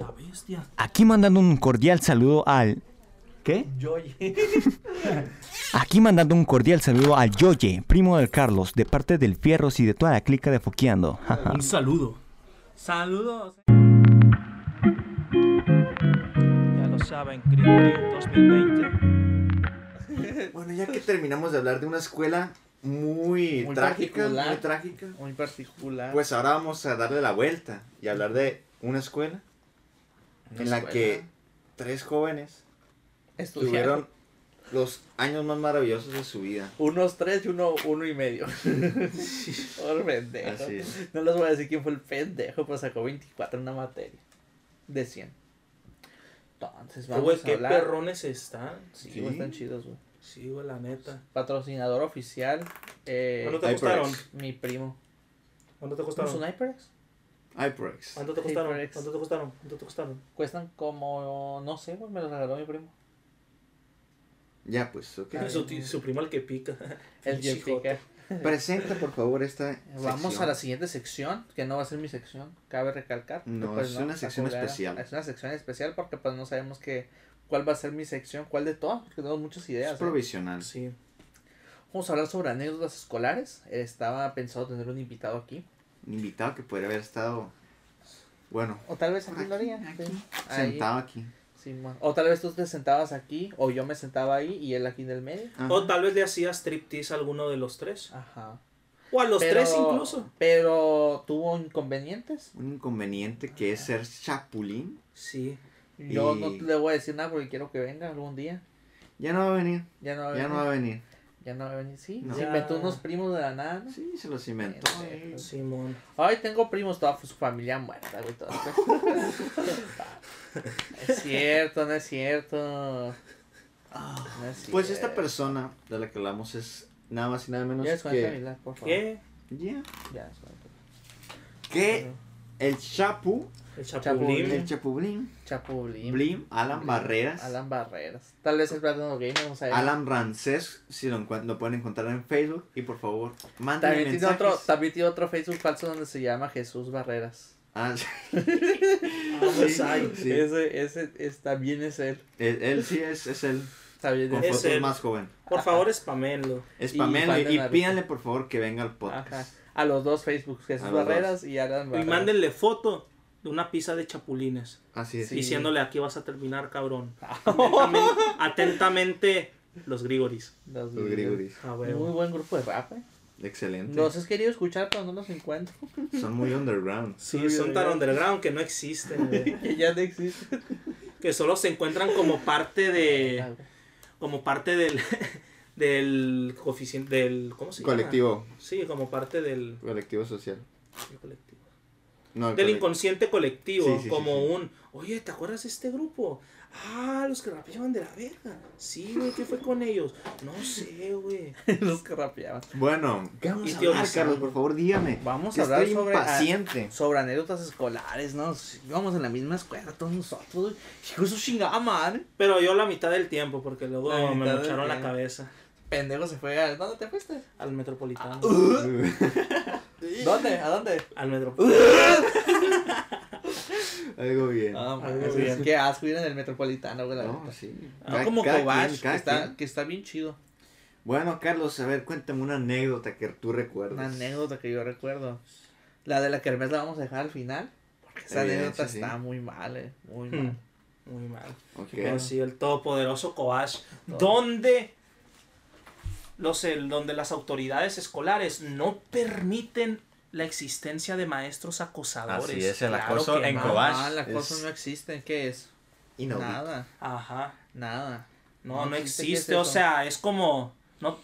A la bestia. Aquí mandando un cordial saludo al... ¿Qué? Yoye. Aquí mandando un cordial saludo al Yoye, primo del Carlos, de parte del Fierros y de toda la clica de Foqueando. Un saludo. Saludos. Ya lo saben, Grigori 2020. Bueno, ya que terminamos de hablar de una escuela muy, Muy trágica, muy trágica, Muy particular. pues ahora vamos a darle la vuelta y hablar de una escuela En la que tres jóvenes Estudiaron. tuvieron los años más maravillosos de su vida. Unos tres y uno, uno y medio. Por pendejo. Así es. No les voy a decir quién fue el pendejo, pero sacó 24 en una materia. De 100. Entonces, vamos Güey, a qué hablar. perrones están. Sí, Sí. güey, están chidos, güey. Sí, güey, la neta. Patrocinador oficial. Eh, ¿Cuánto te HyperX. costaron? mi primo. ¿Cuánto te ¿No costaron? son HyperX? ¿Cuánto te costaron? ¿Cuánto te costaron? ¿Cuánto te costaron? Cuestan como. No sé, güey, me los regaló mi primo. Ya, pues, ok. Ah, Su, primo el que pica. El Jessica. Presenta, por favor, esta Vamos sección. a la siguiente sección, que no va a ser mi sección, cabe recalcar. No, Pues es una sección especial. Es una sección especial porque pues no sabemos que, cuál va a ser mi sección, cuál de todas, porque tenemos muchas ideas. Es ¿eh? provisional. Sí. Vamos a hablar sobre anécdotas escolares. Estaba pensado tener un invitado aquí. Un invitado que podría haber estado, bueno, O tal vez aquí lo aquí, haría. aquí, sí. Sentado aquí. Simón. O tal vez tú te sentabas aquí, o yo me sentaba ahí y él aquí en el medio. Ajá. O tal vez le hacías striptease a alguno de los tres. Ajá. O a los Pero- tres incluso. Pero tuvo inconvenientes. Un inconveniente que es ser chapulín. Sí. Yo Y- no le voy a decir nada porque quiero que venga algún día. Ya no va a venir. Ya no va a Ya venir. no va a venir. Ya no va a venir, sí. No. Se inventó unos primos de la nada. ¿no? Sí, se los inventó. Pendejo. Simón. Ay, tengo primos, toda su familia muerta, güey. todo. es cierto, no es cierto. No es Pues esta persona de la que hablamos es nada más y nada menos Ya que... por favor. ¿Qué? Ya. Ya desconecta. Que el chapu, El el chapulín, Chapulín. Blim, Alan Barreras, Alan, Alan Barreras. Tal vez es Brandon Gamer, vamos a ver. Rancés, si lo, lo pueden encontrar en Facebook. Y por favor, manden También tiene, mensajes. otro, también tiene otro Facebook falso donde se llama Jesús Barreras. Ah, sí. Sí. Ese, ese, es, también es él. él, él sí es, es él, También con es Es fotos él. más joven. Por favor, spamenlo. Spamenlo y, y Naruto. pídanle por favor que venga al podcast. Ajá. A los dos Facebooks, Jesús Barreras y Alan Y Barreras. mándenle foto de una pizza de chapulines. Así es. Diciéndole aquí vas a terminar, cabrón. Atentamente, atentamente, los Grigoris. Los Los Grigoris. Ah, Muy buen grupo de rap, eh. Excelente. Los he querido escuchar, pero no los encuentro. Son muy underground. Sí, son tan underground que no existen, que ya no existen. Que solo se encuentran como parte de. Como parte del. Del coeficiente. Del. ¿Cómo se llama? Colectivo. Sí, como parte del. Colectivo social. del colectivo. No, Del inconsciente colectivo. Sí, sí, sí, como sí. un. Oye, ¿te acuerdas de este grupo? Ah, los que rapeaban de la verga. Sí, güey, ¿qué fue con ellos? No sé, güey. los que rapeaban. Bueno, ¿qué vamos a hablar. Carlos? Por favor, dígame. Vamos a hablar estoy sobre, impaciente. ah, sobre anécdotas escolares, ¿no? Íbamos en la misma escuela todos nosotros. su chingada madre. Pero yo la mitad del tiempo, porque luego La me mocharon la cabeza. Pendejo se fue a... ¿Dónde te fuiste? Al metropolitano. ¿Dónde? ¿A dónde? Al metropolitano. Algo bien. Ah, Algo bien. Qué asco ir en el metropolitano, güey. no, sí. No como Cobach, que, está, que está bien chido. Bueno, Carlos, a ver, cuéntame una anécdota que tú recuerdas. Una anécdota que yo recuerdo. La de la kermés la vamos a dejar al final. Porque esa Evidencia, anécdota sí. está muy mal, eh. Muy Hmm. mal. Muy mal. Ok. Pero sí, el todopoderoso Kobash. Todo. Donde los el- donde las autoridades escolares no permiten la existencia de maestros acosadores. Así es, el Claro acoso en no. Cobach. Ah, la es- cosa no existe. ¿Qué es? Inaudito. Nada, Ajá. nada. No, no, No existe, ¿qué existe. es o sea, es como. No,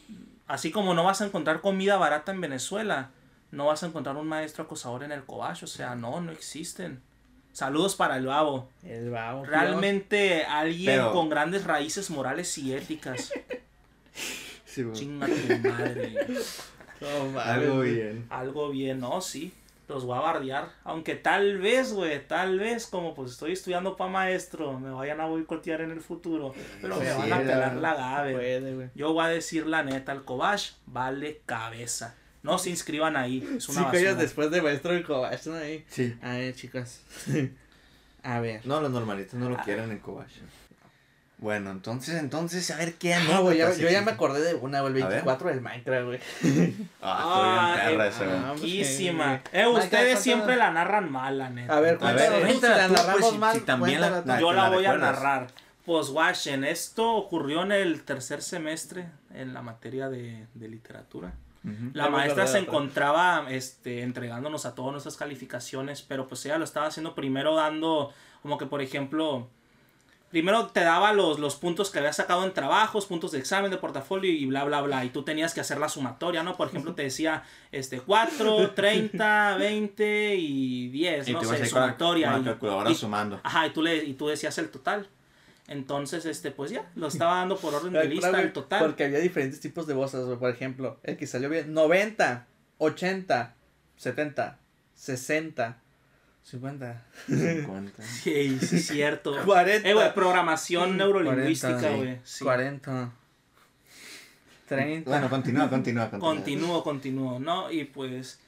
así como no vas a encontrar comida barata en Venezuela, no vas a encontrar un maestro acosador en el Cobach. O sea, no, no existen. Saludos para el babo. El babo. Realmente alguien Pero- con grandes raíces morales y éticas. Sí, bueno. Chinga tu madre. No, mames, Algo güey. bien. Algo bien, ¿no? Sí. Los voy a bardear. Aunque tal vez, güey, tal vez, como pues estoy estudiando para maestro, me vayan a boicotear en el futuro. Pero me Sí, van a la- pelar la gabe. Puede, güey. Yo voy a decir la neta, el Cobach vale cabeza. No se inscriban ahí. Es una basura. después de maestro del Cobach, ¿no? Ahí. Sí. A ver, chicas. A ver. No, los normalitos no lo quieren en Kobashi. Bueno, entonces, entonces, a ver qué No, güey, yo, ya me acordé de una, güey, el A ver. 24 del Minecraft, güey. Ah, estoy bien perra esa, güey. ah, pues, Eh, ustedes siempre la narran mal, la neta. A ver, A ver, cuéntanos tú, si la pues, narramos si- mal, si también. Yo ¿te la la voy a narrar. Pues watchen, esto ocurrió en el tercer semestre en la materia de, de literatura. La maestra se encontraba este, entregándonos a todas nuestras calificaciones, pero pues ella lo estaba haciendo primero dando, como que por ejemplo, primero te daba los, los puntos que habías sacado en trabajos, puntos de examen, de portafolio y bla, bla, bla, y tú tenías que hacer la sumatoria, ¿no? Por ejemplo, te decía este, 4, 30, 20 y 10, Y no sé, sumatoria. con la calculadora y- sumando. Ajá, y tú, le, y tú decías el total. Entonces, este, pues ya, lo estaba dando por orden de lista el total. Porque había diferentes tipos de voces, güey. Por ejemplo, el que salió bien, 90, 80, 70, 60, 50, 50. Sí, sí, es cierto. 40. Eh, güey, programación neurolingüística, 40, güey. Sí. 40, 30. Bueno, continúa, continúa, continúa. Continúo, continúo, ¿no? Y pues,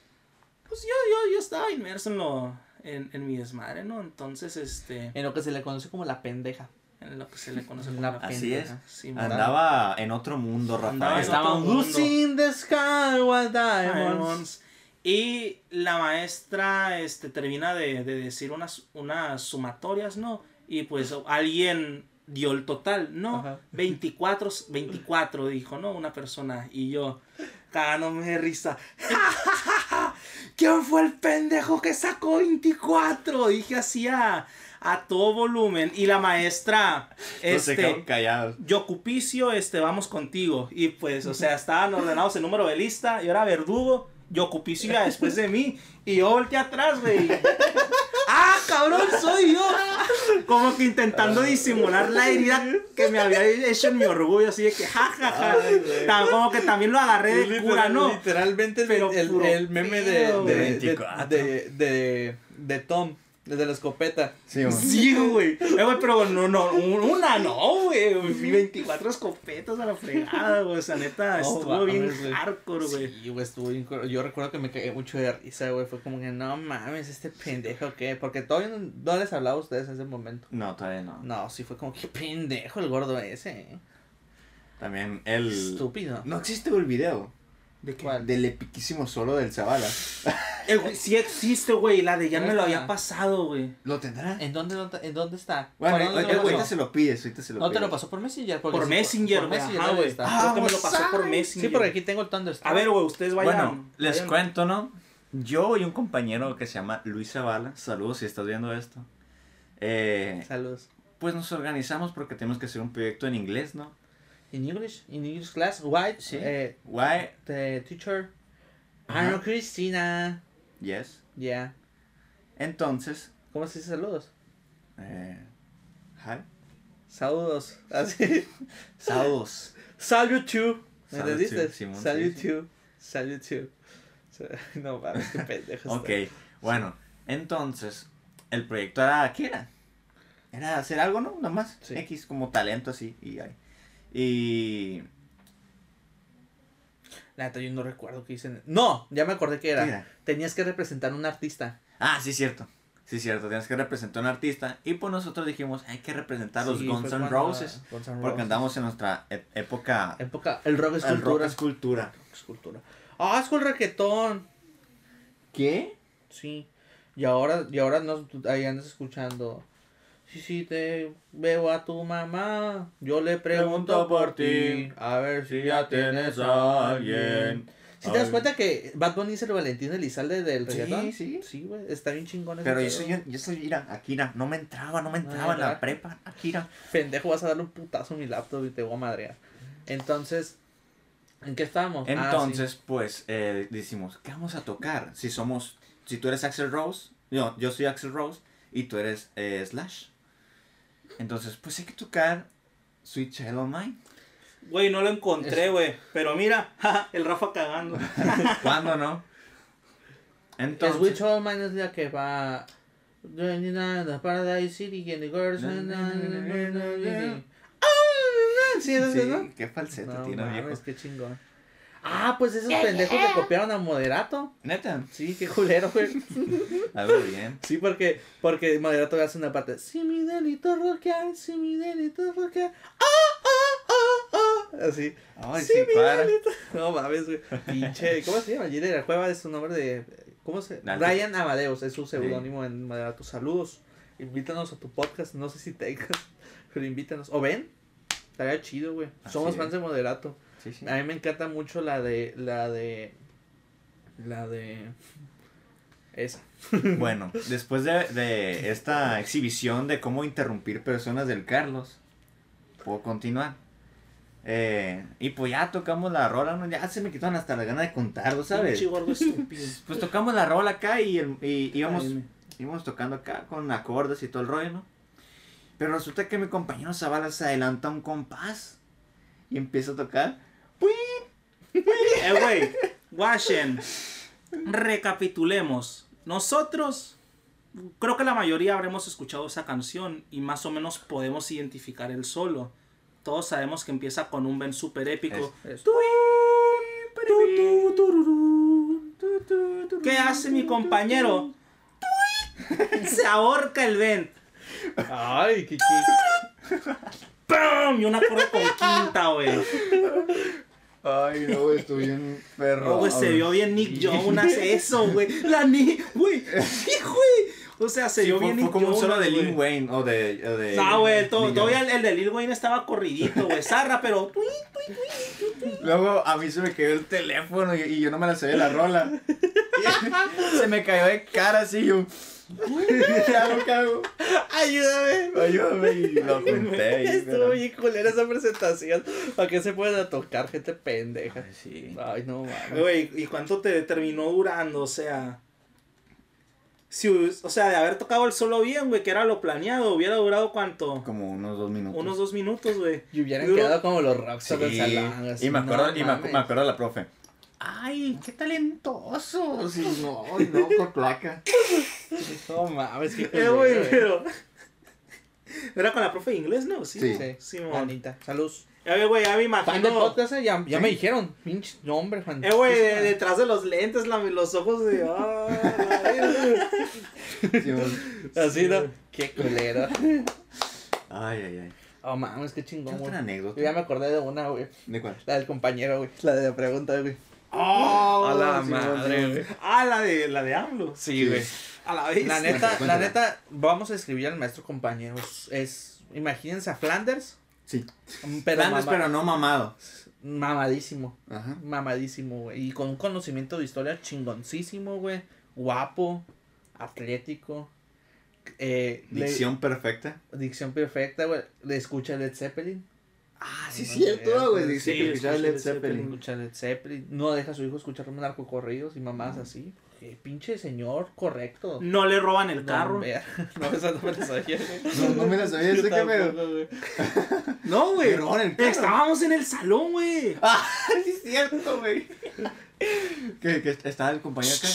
pues yo, yo, yo estaba inmerso en lo, en, en mi desmadre, ¿no? Entonces, este, En lo que se le conoce como la pendeja. en lo que se le conoce como La la Así es. pendeja. Andaba en otro mundo, Andaba Rafael. en Estaba otro mundo. In the sky with diamonds. Y la maestra este, termina de, de decir unas, unas sumatorias, ¿no? Y pues alguien dio el total, ¿no? Ajá. 24, 24 dijo, ¿no? Una persona. Y yo, cagándome de risa. ¿Quién fue el pendejo que sacó 24? Dije así a, a todo volumen. Y la maestra, este, callados. Yocupicio, este, vamos contigo. Y pues, o sea, estaban ordenados en número de lista. Yo era verdugo. Yocupicio después de mí. Y yo volteé atrás, güey. ¡Ah, cabrón, soy yo! Como que intentando disimular la herida que me había hecho en mi orgullo. Así de que, jajaja. Güey. Tan- Como que también lo agarré de Literal- cura, ¿no? Literalmente el, Pero el, meme de, de, güey. de, 24. de, de, de Tom, desde la escopeta. Sí, güey. Sí, güey. Eh, güey, pero no, no, una no, güey. Fui 24 escopetas a la fregada, güey. O sea, neta, estuvo bien hardcore, güey. Sí, güey, estuvo bien Yo recuerdo que me caí mucho de risa, güey. Fue como que, no mames, este pendejo, ¿qué? Porque todavía no, no les hablaba a ustedes en ese momento. No, todavía no. No, sí fue como, qué pendejo el gordo ese. ¿eh? También el... Estúpido. No existe el video ¿De qué? ¿Cuál? del epiquísimo solo del Zavala. Eh, güey, sí existe, güey. La de ya ¿Dónde me lo había pasado, güey. ¿Lo tendrá? ¿En dónde, lo- en dónde está? Bueno, ¿Por dónde ahorita, lo pasó? se lo pides, ahorita se lo No te pides. lo pasó por Messenger. porque Por sí, Messenger, por güey. Messenger Ajá, debe güey. estar. Creo que me lo Ah, pasó por. Messenger. Sí, porque aquí tengo el Thunderstorm. A ver, güey, ustedes vayan. Bueno, les vayan. cuento, ¿no? Yo y un compañero que se llama Luis Zavala, saludos si estás viendo esto. Eh, Saludos. pues nos organizamos porque tenemos que hacer un proyecto en inglés, ¿no? In English, in English class, Sí. eh, Why? the teacher, Ajá. Ana Cristina, Yes. yeah. Entonces, ¿Cómo se dice saludos? eh, hi. Saludos, así. Saludos. Salute you. ¿Me entendiste? sí. you. Salute you. No mames, qué pendejo. Ok, bueno, entonces, el proyecto era, ¿qué era? Era hacer algo, ¿no? Nada más, Sí. X, como talento así, y ahí. Y... La neta, yo no recuerdo qué hice. No, ya me acordé que era. Tenías que representar a un artista. Ah, sí, cierto. Sí, cierto, tienes que representar a un artista. Y pues nosotros dijimos, hay que representar a los Sí, Guns N' Roses. Guns Porque Roses. andamos en nuestra e- época... Época, el rock es el cultura. Rock es cultura. Ah, es con reggaetón. ¿Qué? Sí. Y ahora, y ahora nos, ahí andas escuchando. Sí, sí, te veo a tu mamá. Yo le pregunto por ti. A ver si ya tienes a alguien. Si te das cuenta que Bad Bunny es el Valentín Elizalde del Sí, reggaetón? sí. Sí, güey. Está bien chingón ese Pero pedo. eso yo, yo soy, mira, Akira, no me entraba, no me entraba en la prepa, Akira. Pendejo, vas a darle un putazo a mi laptop y te voy a madrear. Entonces, ¿en qué estábamos? Ah, sí. Entonces, pues, eh, decimos, ¿qué vamos a tocar? Si somos, si tú eres Axel Rose, yo, yo soy Axel Rose y tú eres eh, Slash. Entonces, pues hay que tocar Sweet Child of Mine. Güey, no lo encontré, güey. Pero mira, el Rafa cagando. ¿Cuándo no? Es Entonces, All Mine es la que va. Paradise City and the girls. Ah, Sí, es ¿no? qué No tiene viejo. chingón. Ah, pues esos pendejos le copiaron a Moderato. Neta. Sí, qué culero, güey. Algo bien. Sí, porque, porque Moderato hace una parte. Si mi delito rockear, si mi delito rockear. ¡Ah, ah, ah, ah! Así. Ay, Sí, sí, mi para. delito. No mames, güey. Pinche. ¿Cómo se llama? La Cueva es su nombre de. ¿Cómo se Dante. Ryan Amadeus es su seudónimo en Moderato. Saludos. Invítanos a tu podcast. No sé si tengas, pero invítanos. ¿O ven? Estaría chido, güey. Somos fans de Moderato. Sí, sí. A mí me encanta mucho la de. La de. La de. Esa. Bueno, después de, de esta exhibición de cómo interrumpir personas del Carlos, puedo continuar. Eh, y pues ya tocamos la rola, ¿no? ya se me quitaron hasta la gana de contarlo, ¿sabes? Pues tocamos la rola acá y, el- y íbamos, Ay, íbamos tocando acá con acordes y todo el rollo, ¿no? Pero resulta que mi compañero Zavala se adelanta un compás y empieza a tocar. Eh, güey, Washen, recapitulemos. Nosotros, creo que la mayoría habremos escuchado esa canción y más o menos podemos identificar el solo. Todos sabemos que empieza con un Ben super épico. Es- ¿Qué hace mi compañero? Se ahorca el Ben. Ay, qué qué. ¡Pum! Y una acorde con quinta, güey. Ay, no, estoy bien perro. Oh, güey, se vio bien Nick Jonas eso, güey. La ni, güey. Sí, güey. O sea, se Sí, vio fue, bien fue Nick como un Jonas, solo de Lil güey. Wayne o de. O de No, güey, todavía el, el de Lil Wayne estaba corridito, güey. Zarra, pero. Luego a mí se me cayó el teléfono y, y yo no me la sabía la rola. se me cayó de cara así yo. ¿Qué hago? ¿Qué hago? Ayúdame. Ayúdame y lo junté. y- Estuvo bien culera esa presentación. ¿Para qué se pueden tocar gente pendeja? Ay, sí. Ay, no mames. Güey, ¿y cuánto te terminó durando? O sea. Si, o sea, de haber tocado el solo bien, güey, que era lo planeado, hubiera durado cuánto? Como unos dos minutos. Unos dos minutos, güey. Y hubieran Duró- quedado como los Sí. salón. así, Y me acuerdo, no y me, me acuerdo la profe. Ay, qué talentoso. Sí, no, no, por placa. No mames, qué Eh, güey, güey. pero. Era con la profe de inglés, ¿no? Sí. Sí. Sí, Sí, mon. Anita. Salud. Eh, güey, ya me imagino. podcast, eh, ya, ya Sí. me dijeron. Pinche nombre, Juan. Eh, güey, de- detrás de los lentes, la- los ojos de. bueno. Así, ¿no? Qué culero. Ay, ay, ay. Oh, mames, qué ¿Qué chingón, güey. otra anécdota? Yo ya me acordé de una, güey. ¿De cuál? La del compañero, güey. La de la pregunta, güey. Oh, A la sí, madre, güey. Ah, la de, la de AMLO. Sí, güey. A la vez. La neta, la neta, vamos a escribir al maestro compañero. Es, imagínense a Flanders, Sí. pero, Flanders, pero no mamado. mamadísimo. Ajá. Mamadísimo, güey. Y con un conocimiento de historia chingoncísimo, güey. Guapo, atlético. Eh, le- Dicción perfecta. dicción perfecta, güey. Le escucha Led Zeppelin. Ah, sí, cierto, güey. Dice Sí, que escuchaba escucha Led Led Zeppelin. Zeppelin. Escucha Led Zeppelin. No deja a su hijo escuchar narcocorridos y mamás así. Eh, pinche señor correcto. No le roban el No, carro. No, esa no me la sabía, güey. No, no me la sabía, sé que me... No, güey. Le roban el carro. Estábamos en el salón, güey. Ah, sí es cierto, güey. que, que estaba el compañero acá.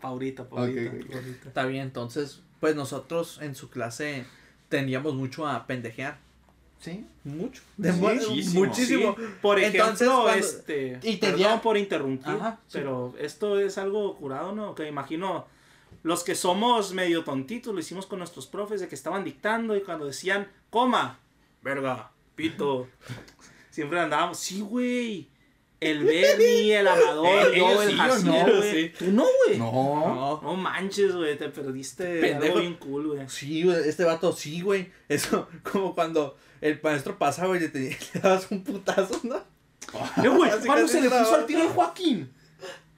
Paurita. Paurita. Está bien, entonces, pues nosotros en su clase tendíamos mucho a pendejear. Sí. Mucho. De mu- muchísimo. muchísimo. Sí, por ejemplo, Entonces, cuando- este. y te perdón dio- por interrumpir, Ajá, sí. pero esto es algo curado, ¿no? Que imagino. Los que somos medio tontitos lo hicimos con nuestros profes de que estaban dictando y cuando decían, coma, verga, pito. Siempre andábamos, sí, güey. El Bernie, el Amador, Eh, yo, ellos el sí, Jaciel, ¿o no? güey. Sí. Tú no, güey. No. No. No. manches, güey, te perdiste de Pendejo. algo bien cool, güey. Sí, güey, este vato, sí, güey. Eso, como cuando el maestro pasaba y le, te- le dabas un putazo, ¿no? Eh, güey, ¿cuándo se le puso al tiro al Joaquín?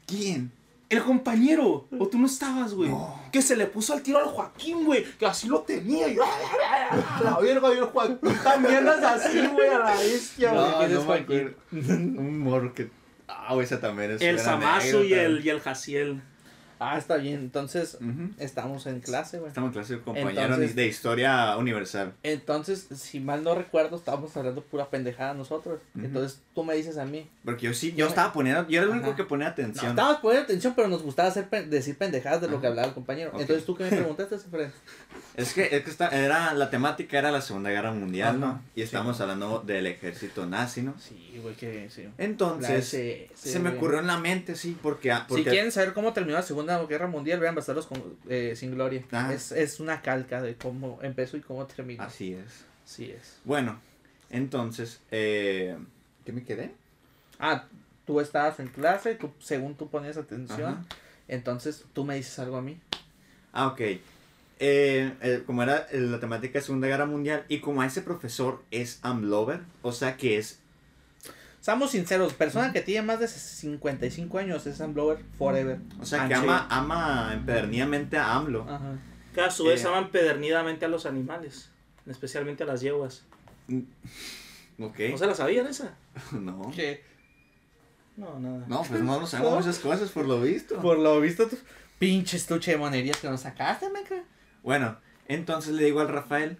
¿Quién? El compañero, o tú no estabas, güey. No. Que se le puso al tiro al Joaquín, güey. Que así lo tenía. Y, a la verga, y el Joaquín también es así, güey, a la bestia, güey. No, ¿quién no es Joaquín? Un morro que... Ah, güey, esa también es El Samasu y el, y el Jaciel. Ah, está bien. Entonces, Ujú. estamos en clase, güey. Estamos en clase de compañero Entonces- de historia universal. Entonces, si mal no recuerdo, estábamos hablando pura pendejada nosotros. Entonces, tú me dices a mí. Porque yo sí, yo estaba poniendo, yo era el único que ponía No, atención. estábamos poniendo atención, pero nos gustaba hacer decir pendejadas de lo que hablaba el compañero. Entonces, ¿tú qué me preguntaste, Fred? Es que, es que está, era, la temática era la Segunda Guerra Mundial, ¿no? Y estábamos hablando del ejército nazi, ¿no? Sí, güey, que sí. Entonces, Sí, sí, se me ocurrió en la mente, sí, porque... ah, Si porque quieren saber cómo terminó la Segunda Guerra Mundial, vean Bastardos con, eh, sin Gloria. Ajá. Es, es una calca de cómo empezó y cómo terminó. Así es. Así es. Bueno, entonces, eh, ¿qué me quedé? Ah, tú estabas en clase, tú, según tú ponías atención, Ajá. entonces tú me dices algo a mí. Ah, ok. Eh, eh, como era eh, la temática de Segunda Guerra Mundial y como a ese profesor es Amlover, o sea que es... Seamos sinceros, persona que tiene más de 55 años es Sam Blower forever. O sea Ah, que sí. ama, ama empedernidamente a AMLO. Ajá. Que a su vez Eh. aman pedernidamente a los animales, especialmente a las yeguas. Ok. ¿No se la sabían esa? No. Que, No, nada. No, pues no, no sabemos muchas cosas por lo visto. por lo visto, tú, pinche estuche de monerías que nos sacaste, meca. Bueno, entonces le digo al Rafael.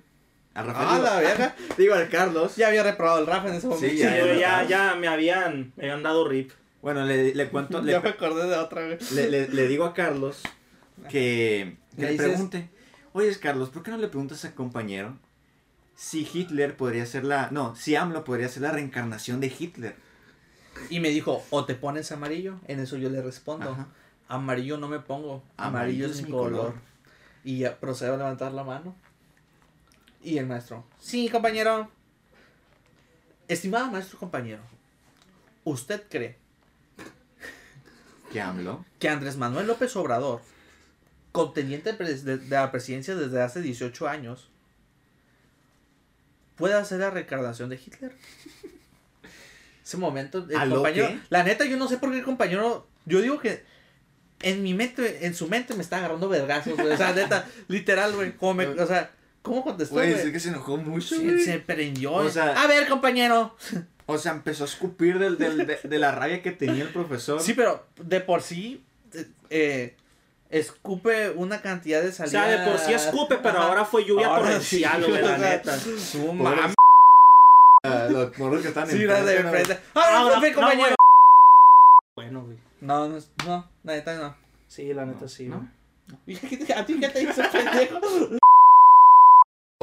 Al Rafael. Ah, digo, la verga. digo al Carlos. Ya había reprobado el Rafa en ese momento. Sí, Sí, ya, yo ya, me habían, me habían dado rip. Bueno, le, le cuento, Ya le, me acordé de otra vez. le, le- le digo a Carlos que, que Le le dices- pregunte. Oye, Carlos, ¿por qué no le preguntas al compañero si Hitler podría ser la. No, si AMLO podría ser la reencarnación de Hitler? Y me dijo, o te pones amarillo. En eso yo le respondo, Ajá. amarillo no me pongo, amarillo, es, mi color. Y ya procedo a levantar la mano. Y el maestro, sí, compañero. Estimado maestro compañero, ¿usted cree ¿Qué AMLO? que Andrés Manuel López Obrador, contendiente de, la presidencia desde hace 18 años, puede hacer la reencarnación de Hitler? Ese momento, el ¿A lo compañero, qué? la neta, yo no sé por qué el compañero, yo digo que en mi mente, en su mente me está agarrando vergazos, güey, o sea, neta, literal, güey, como me- o sea, ¿cómo contestó, Güey, es que se enojó mucho, Se, güey. se prendió, O sea- a ver, compañero, O sea, empezó a escupir del, del- de, de la rabia que tenía el profesor. sí, pero de por sí, eh, eh, escupe una cantidad de O salida. sea, de por sí escupe, pero Ajá. ahora fue lluvia Ahora torrencial, sí, güey, la o neta. Su. Ah, Los morros que están Sí, en la de frente, ¿no? frente. ¡Ah, Ahora, profe, no, compañero! Bueno, güey. No, no, no, la neta no. Sí, la neta sí, ¿no? ¿A ti qué te hizo pendejo?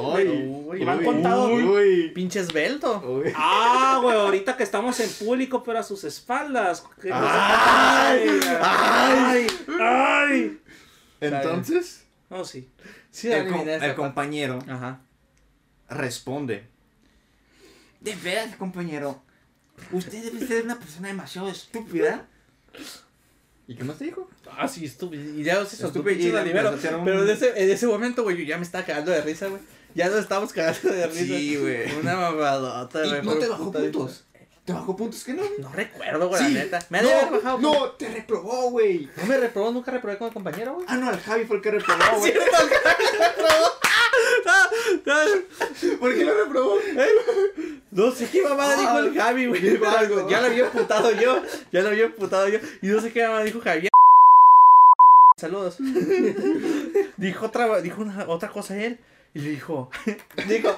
Uy, Uy, Y me han uy, contado- Uy. Pinche esbelto. Uy. Ah, güey, ahorita que estamos en público, pero a sus espaldas. ¿Qué Ay, ay, ay. Entonces, No, sí. Sí, el, com- compañero Ajá. responde. De veras, compañero. Usted debe ser una persona demasiado estúpida. ¿Y qué más te dijo? Ah, sí, estúpido. Y ya se soltó Estúpido, pinche y le Olivero. empezó a hacer un- Pero en ese, en ese momento, güey, yo ya me estaba cagando de risa, güey. Ya nos estábamos cagando de risa. Sí, güey. Una mamadota, ¿Y güey. no te bajó puntos? ¿Te bajó puntos que no? No recuerdo, güey, Sí. la neta. Me ha de haber bajado. no, te reprobó, güey. No me reprobó, nunca reprobé con el compañero, güey. Ah, no, el Javi fue el que reprobó, güey. ¿Por qué lo reprobó? No sé qué mamada dijo el Javi, güey. Pero. Ya lo había emputado yo. Ya lo había emputado yo. Y no sé qué mamada dijo Javier. Saludos. dijo otra, dijo una, otra cosa él. Y le dijo, dijo,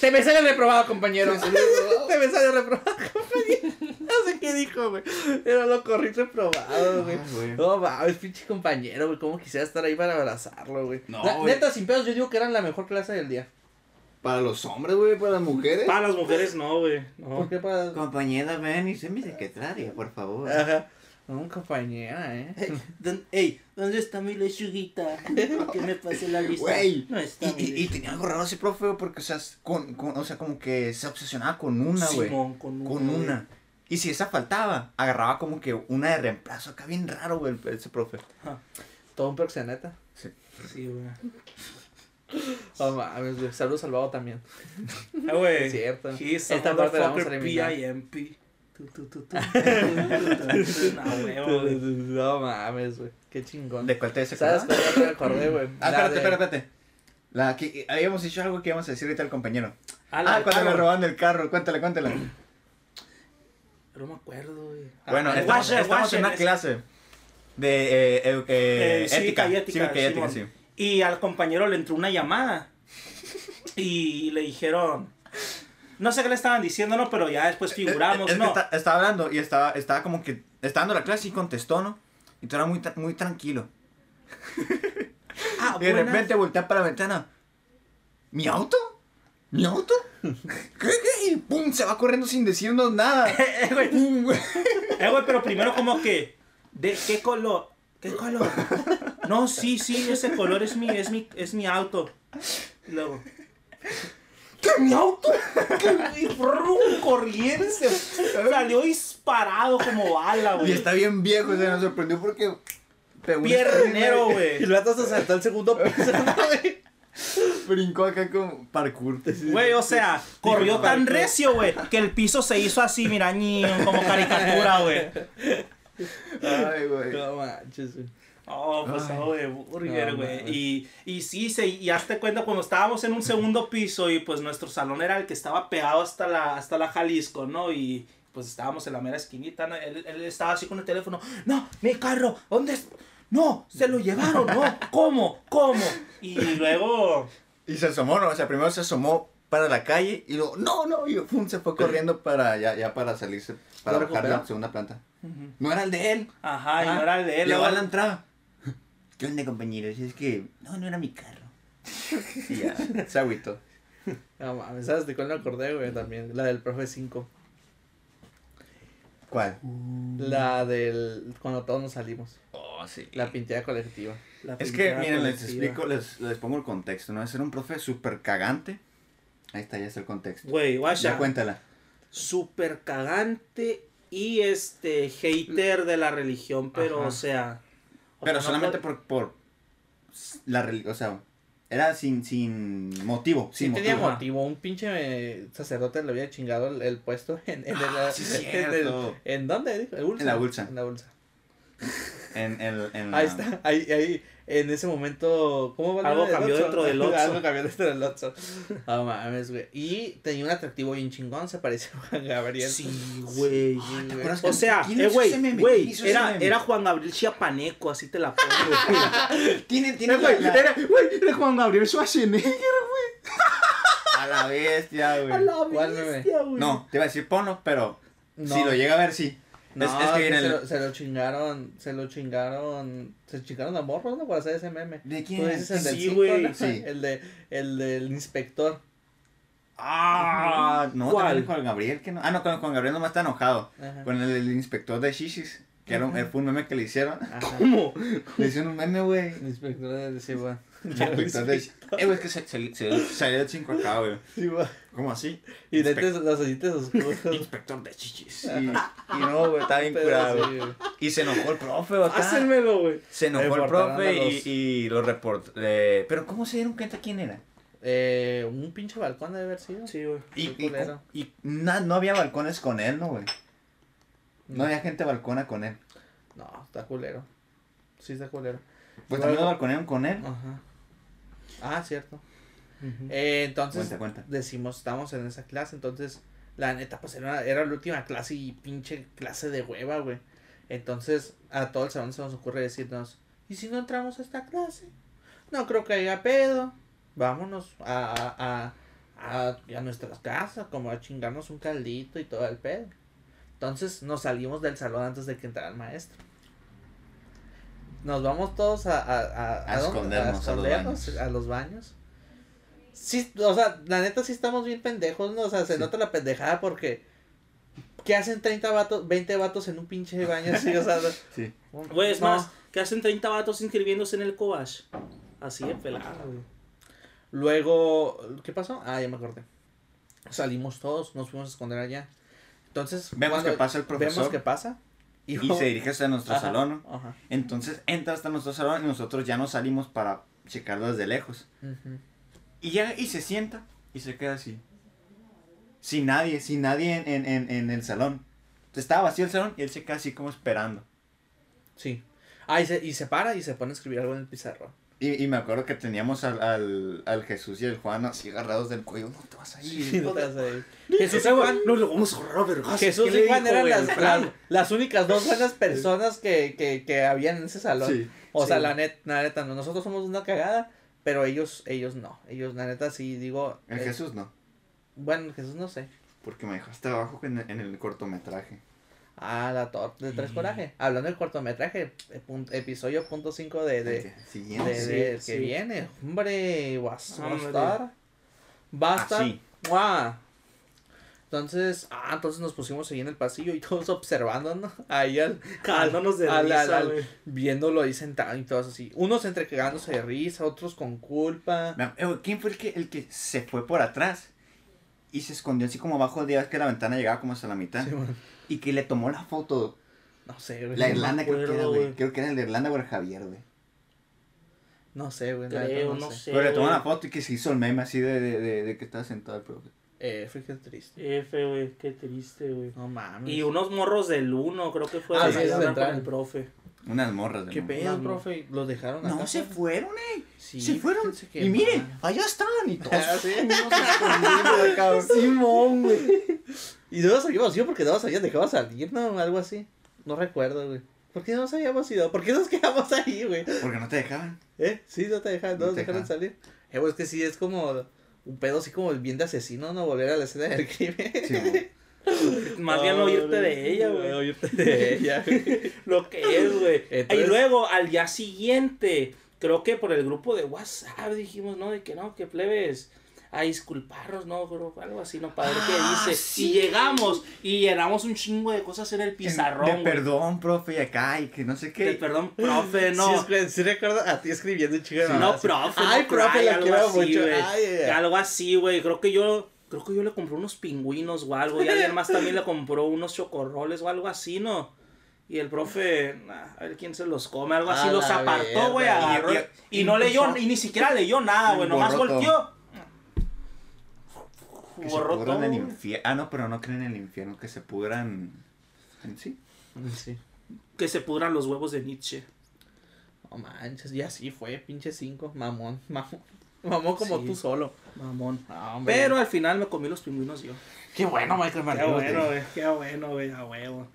te me sale reprobado, compañero. te me sale reprobado, compañero. No sé qué dijo, güey. Pero lo corrí reprobado, güey. Ay, güey. No mames, pinche compañero, güey. Cómo quisiera estar ahí para abrazarlo, güey. No, La-. Neta, sin pedos, yo digo que eran la mejor clase del día. Para los hombres, güey, para las mujeres. Para las mujeres no, güey. No. ¿Por qué para.? Compañera, ven y sé mi secretaria, por favor. Ajá. No, compañera, eh. Ey, ¿dónde está mi lechuguita? Que me pase la lista. Güey. No está. Y, y, y tenía algo raro ese profe, porque, o sea, con, con, o sea, como que se obsesionaba con una, güey. Simón, con una. Con una. Y si esa faltaba, agarraba como que una de reemplazo acá bien raro, güey, ese profe. Todo un proxeneta. Sí, güey. Oh, mames, güey. Saludos al vago también. Ah, güey. Es cierto. Esta parte la vamos a eliminar. No, mames, güey. Qué chingón. ¿De cuál te ¿Sabes cuál ya me acordé, güey? Ah, espérate, espérate, espérate. La que habíamos dicho algo que íbamos a decir ahorita al compañero. Ah, Ah, cuando le robaron el carro, cuéntale, cuéntale. No me acuerdo, güey. Bueno, Ah, estamos, en una clase. De eh, eh, eh, Eh, ética. y ética, Cívica y ética, sí. Y al compañero le entró una llamada. Y le dijeron. No sé qué le estaban diciendo, ¿no? Pero ya después figuramos, Es que ¿no? está- estaba hablando y estaba, estaba como que. Estaba dando la clase y contestó, ¿no? Y todo era muy, muy tranquilo. Ah, Y de buenas. repente voltea para la ventana. ¿Mi auto? ¿Mi auto? ¿Qué, qué? Y pum, se va corriendo sin decirnos nada. Eh, güey. Eh, güey, pero primero como que, ¿de qué color? ¿Qué color? No, sí, sí, ese color es mi, es mi, es mi auto. Luego, ¿qué, mi auto? ¿Qué? Y brum, corriendo, se salió disparado como bala, Y güey. está bien viejo, se nos sorprendió porque. pegó un Piernero, Y güey. el vato se saltó al segundo piso, güey. Brincó acá con parkour. Güey, o sea, corrió tan recio, güey, que el piso se hizo así, mira, ñi, como caricatura, güey. Ay, güey. No manches, güey. Oh, pues Ay. oh, de burger, güey. y, y sí, se, y hazte cuenta, cuando estábamos en un segundo piso y pues nuestro salón era el que estaba pegado hasta la, hasta la Jalisco, ¿no? Y pues estábamos en la mera esquinita, ¿no? Él, él estaba así con el teléfono, no, mi carro, ¿dónde es? No, se lo llevaron, no, ¿cómo? ¿Cómo? Y luego, Y se asomó, ¿no? O sea, primero se asomó para la calle y luego, no, no, y pum, se fue corriendo para ya, ya para salirse, para ¿Lo bajar la segunda planta. No era el de él. ajá, y Ah, no era el de él. Llegó a la entrada. ¿Qué onda, compañeros? Es que, no, no era mi carro. Y ya, se agüitó. No mames, ¿sabes de cuál me acordé, güey? También, la del profe 5. ¿Cuál? La del. Cuando todos nos salimos. Oh, sí. La pintada colectiva. la Es que, pintura miren, les explico, les, les pongo el contexto, ¿no? Es ser un profe súper cagante. Ahí está, ya es el contexto. Güey, Ya guacha. cuéntala. súper cagante y este hater de la religión, pero Ajá. o sea. O Pero sea, no solamente por- por, por la religión, o sea, era sin, sin motivo. Sí, sin tenía motivo. motivo. Un pinche sacerdote le había chingado el, el puesto en, en, el, Ah, sí, en, el-. ¿En dónde? dijo? ¿En, la Ulsa. En la Ulsa. En, el en Ahí la- está. Ahí, ahí. En ese momento. ¿Cómo va Algo cambió dentro del Oxxo. Algo cambió dentro del Oxxo. No mames, güey. Y tenía un atractivo bien chingón. Se parecía a Juan Gabriel. Sí, güey. Sí, ¿te güey. O sea, ¿quién eh, güey, güey, ¿Quién hizo ese era, era Juan Gabriel Chiapaneco, así te la pongo. güey. Tiene, tiene Eh, güey, era, güey, era Juan Gabriel Schwarzenegger, a la bestia, güey. a la bestia, güey. No, te iba a decir ponlo, pero No. si lo llega a ver, sí. No, es, es que se, el... lo, se lo chingaron, se lo chingaron, se chingaron a morros, ¿no? Por hacer ese meme. ¿De Tú quién? dices el del Sí, cinco, güey, ¿no? sí. El de, el del inspector. Ah, no, ¿Cuál? Juan Gabriel, que no. Ah, no, con Juan Gabriel nomás está enojado. Ajá. Con el, el inspector de Shishis, que era un, fue un meme que le hicieron. Ajá. ¿Cómo? Le hicieron un meme, güey. El inspector de sí, güey. El inspector de Eh, güey, es que se, se, se, salió del 5 acá, güey. Sí, güey. ¿Cómo así? Y ojitos oscuros. Inspector de Chichis. Y, y no, güey, estaba bien curado. sí. Y se enojó el profe, güey. acá. Pásenmelo, güey. Se enojó el profe y, los- y lo reportó. eh, pero ¿cómo se dieron cuenta quién era? Eh, un pinche balcón debe haber sido. Sí, güey. Y, y, y na- no había balcones con él, ¿no, güey? No había gente balcona con él. No, está culero. Sí, está culero. Pues Luego- también lo balconearon con él. Ajá. Ah, cierto. Eh, entonces, Cuenta, cuenta. decimos, estamos en esa clase, entonces, la neta, pues era, era la última clase y pinche clase de hueva, güey. Entonces, a todo el salón se nos ocurre decirnos, ¿y si no entramos a esta clase? No creo que haya pedo. Vámonos a, a, a, a, a nuestras casas, como a chingarnos un caldito y todo el pedo. Entonces, nos salimos del salón antes de que entrara el maestro. Nos vamos todos a, a, a, escondernos a los escondernos, baños. a los baños. Sí, o sea, la neta sí estamos bien pendejos, ¿no? O sea, se Sí. nota la pendejada porque... ¿Qué hacen 30 vatos, 20 vatos en un pinche baño así? O sea, Sí. Güey, es no. más, que hacen 30 vatos inscribiéndose en el Cobash. Así de pelada, güey. Luego, ¿qué pasó? Ah, ya me acordé. Salimos todos, nos fuimos a esconder allá. Entonces, Vemos que pasa el profesor. Vemos qué pasa. Y se dirige hasta nuestro Ajá, salón. ¿no? Ajá. Entonces entra hasta nuestro salón y nosotros ya nos salimos para checarlo desde lejos. ujú. Y llega y se sienta y se queda así. Sin nadie, sin nadie en, en, en, en el salón. Estaba vacío el salón y él se queda así como esperando. Sí. Ah, y se, y se para y se pone a escribir algo en el pizarrón. Y, y me acuerdo que teníamos al, al, al Jesús y al Juan así agarrados del cuello. No te vas a ir. Sí, no te vas a ir. Jesús y Juan, no lo vamos a agarrar vergas. Jesús ¿Qué le y Juan eran las, las, las únicas dos buenas personas que, que, que habían en ese salón. Sí. O sea, Sí. la, net, la neta, no, nosotros somos una cagada, pero ellos, ellos no. Ellos, la neta, sí, digo. El eh, Jesús no. Bueno, Jesús no sé. Porque me dejaste abajo en, en el cortometraje. Ah, la torta de Tres Sí. Coraje. Hablando del cortometraje, eh, pun- episodio punto cinco de, de, siguiente. de, sí, de- que sí. viene. Hombre, va, a- va a Hombre. estar. Va a estar. Entonces, ah, entonces nos pusimos ahí en el pasillo y todos observando, ¿no? Ahí al, Cagándonos de al- risa, al- al- güey. viéndolo ahí sentado y todos así. Unos entre cagándose de risa, otros con culpa. Eh, ¿Quién fue el que, el que se fue por atrás? Y se escondió así como abajo de que la ventana llegaba como hasta la mitad. Sí, y que le tomó la foto. no sé, güey. La no, Irlanda creo que era, güey. Creo que era el de Irlanda o el Javier, güey. no sé, güey. Creo, no sé. sé. Pero le tomó la foto y que se hizo el meme así de, de, de, de que estaba sentado el profe. Eh, fíjate triste. F, güey, qué triste, güey. No mames. Y unos morros del 1, creo que fue Ah, de sí, el profe. Unas morras de ¿Qué pedo, No, profe? ¿Los dejaron acá? No, se fueron, eh. Sí, se fueron. que Y miren, allá están y todos. Ah, sí. güey. Simón, güey. Y no nos habíamos ido porque no nos habían dejado salir, ¿no? Algo así. No recuerdo, güey. ¿Por qué no nos habíamos ido? ¿Por qué nos quedamos ahí, güey? Porque no te dejaban. ¿Eh? Sí, no te dejan, no, No nos te dejaron dejan. salir. Eh, güey, es que sí, es como un pedo así como el bien de asesino, ¿no? Volver a la escena del crimen. Sí. Más bien oírte de ella, güey. Oírte de ella, güey. Lo que es, güey. Entonces- Y luego, al día siguiente, creo que por el grupo de WhatsApp dijimos, ¿no? De que no, que plebes a disculparnos, ¿no? Pero algo así, ¿no? Para ver Ah, qué dice. sí. Y llegamos y llenamos un chingo de cosas en el pizarrón, De perdón, profe, y acá, y que no sé De qué. perdón, profe, no. Sí, que- recuerdo a ti escribiendo un chico de Sí, no, así. profe, Ay, no profe, cry, la algo quiero así, mucho. Ay. Algo así, güey. Creo que yo, creo que yo le compré unos pingüinos o algo. Y alguien más también le compró unos chocorroles o algo así, ¿no? Y el profe, nah, a ver quién se los come, algo así, A los apartó, güey, agarró. Y- Y, y- no leyó, y ni siquiera leyó nada, güey, nomás volteó. Que se pudran todo. en el infierno. Ah, no, pero no creen en el infierno, que se pudran en sí. Sí. Que se pudran los huevos de Nietzsche. No manches, y así fue, pinche cinco, mamón, mamón. Mamón como Sí. tú solo. Mamón. No. Pero al final me comí los pingüinos yo. Qué bueno, Michael Qué bueno, güey. Qué bueno, güey. A huevo.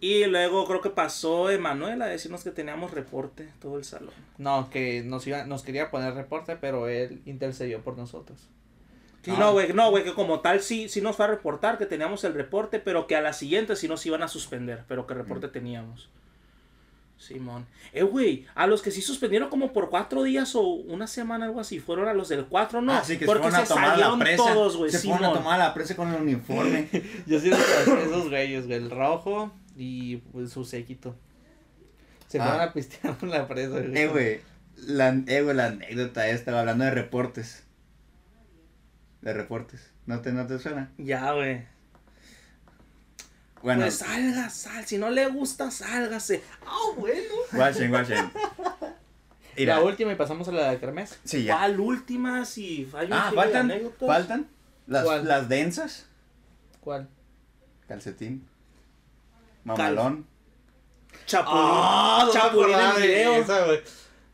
Y luego creo que pasó Emanuel a decirnos que teníamos reporte todo el salón. No, que nos iba, nos quería poner reporte, pero él intercedió por nosotros. Sí, Ah. no, güey, no, güey, que como tal sí, sí nos fue a reportar que teníamos el reporte, pero que a la siguiente sí nos iban a suspender, pero que Mm. reporte teníamos. Simón. Eh, güey, a los que sí suspendieron como por cuatro días o una semana, algo así, fueron a los del cuatro, no. Ah, que porque se fueron a se tomar la salieron presa. todos, güey, se fueron a Simón. tomar la presa con el uniforme. Yo sí los esos güeyes, güey, el rojo y pues, su séquito. Se Ah. fueron a pistear con la presa, güey. eh, güey. La, eh, güey, la anécdota esta, hablando de reportes. De reportes. ¿No te, no te suena? Ya, güey. Bueno, Pues salga, sal. Si no le gusta, sálgase. Ah, bueno. guachen, guachen. Mira, La última y pasamos a la de Kermés. sí, ya. ¿Cuál última? Si hay un Ah, de faltan, faltan las, ¿Cuál? las densas. ¿Cuál? Calcetín. Mamalón. Chapulín. Ah, Chapulín en video.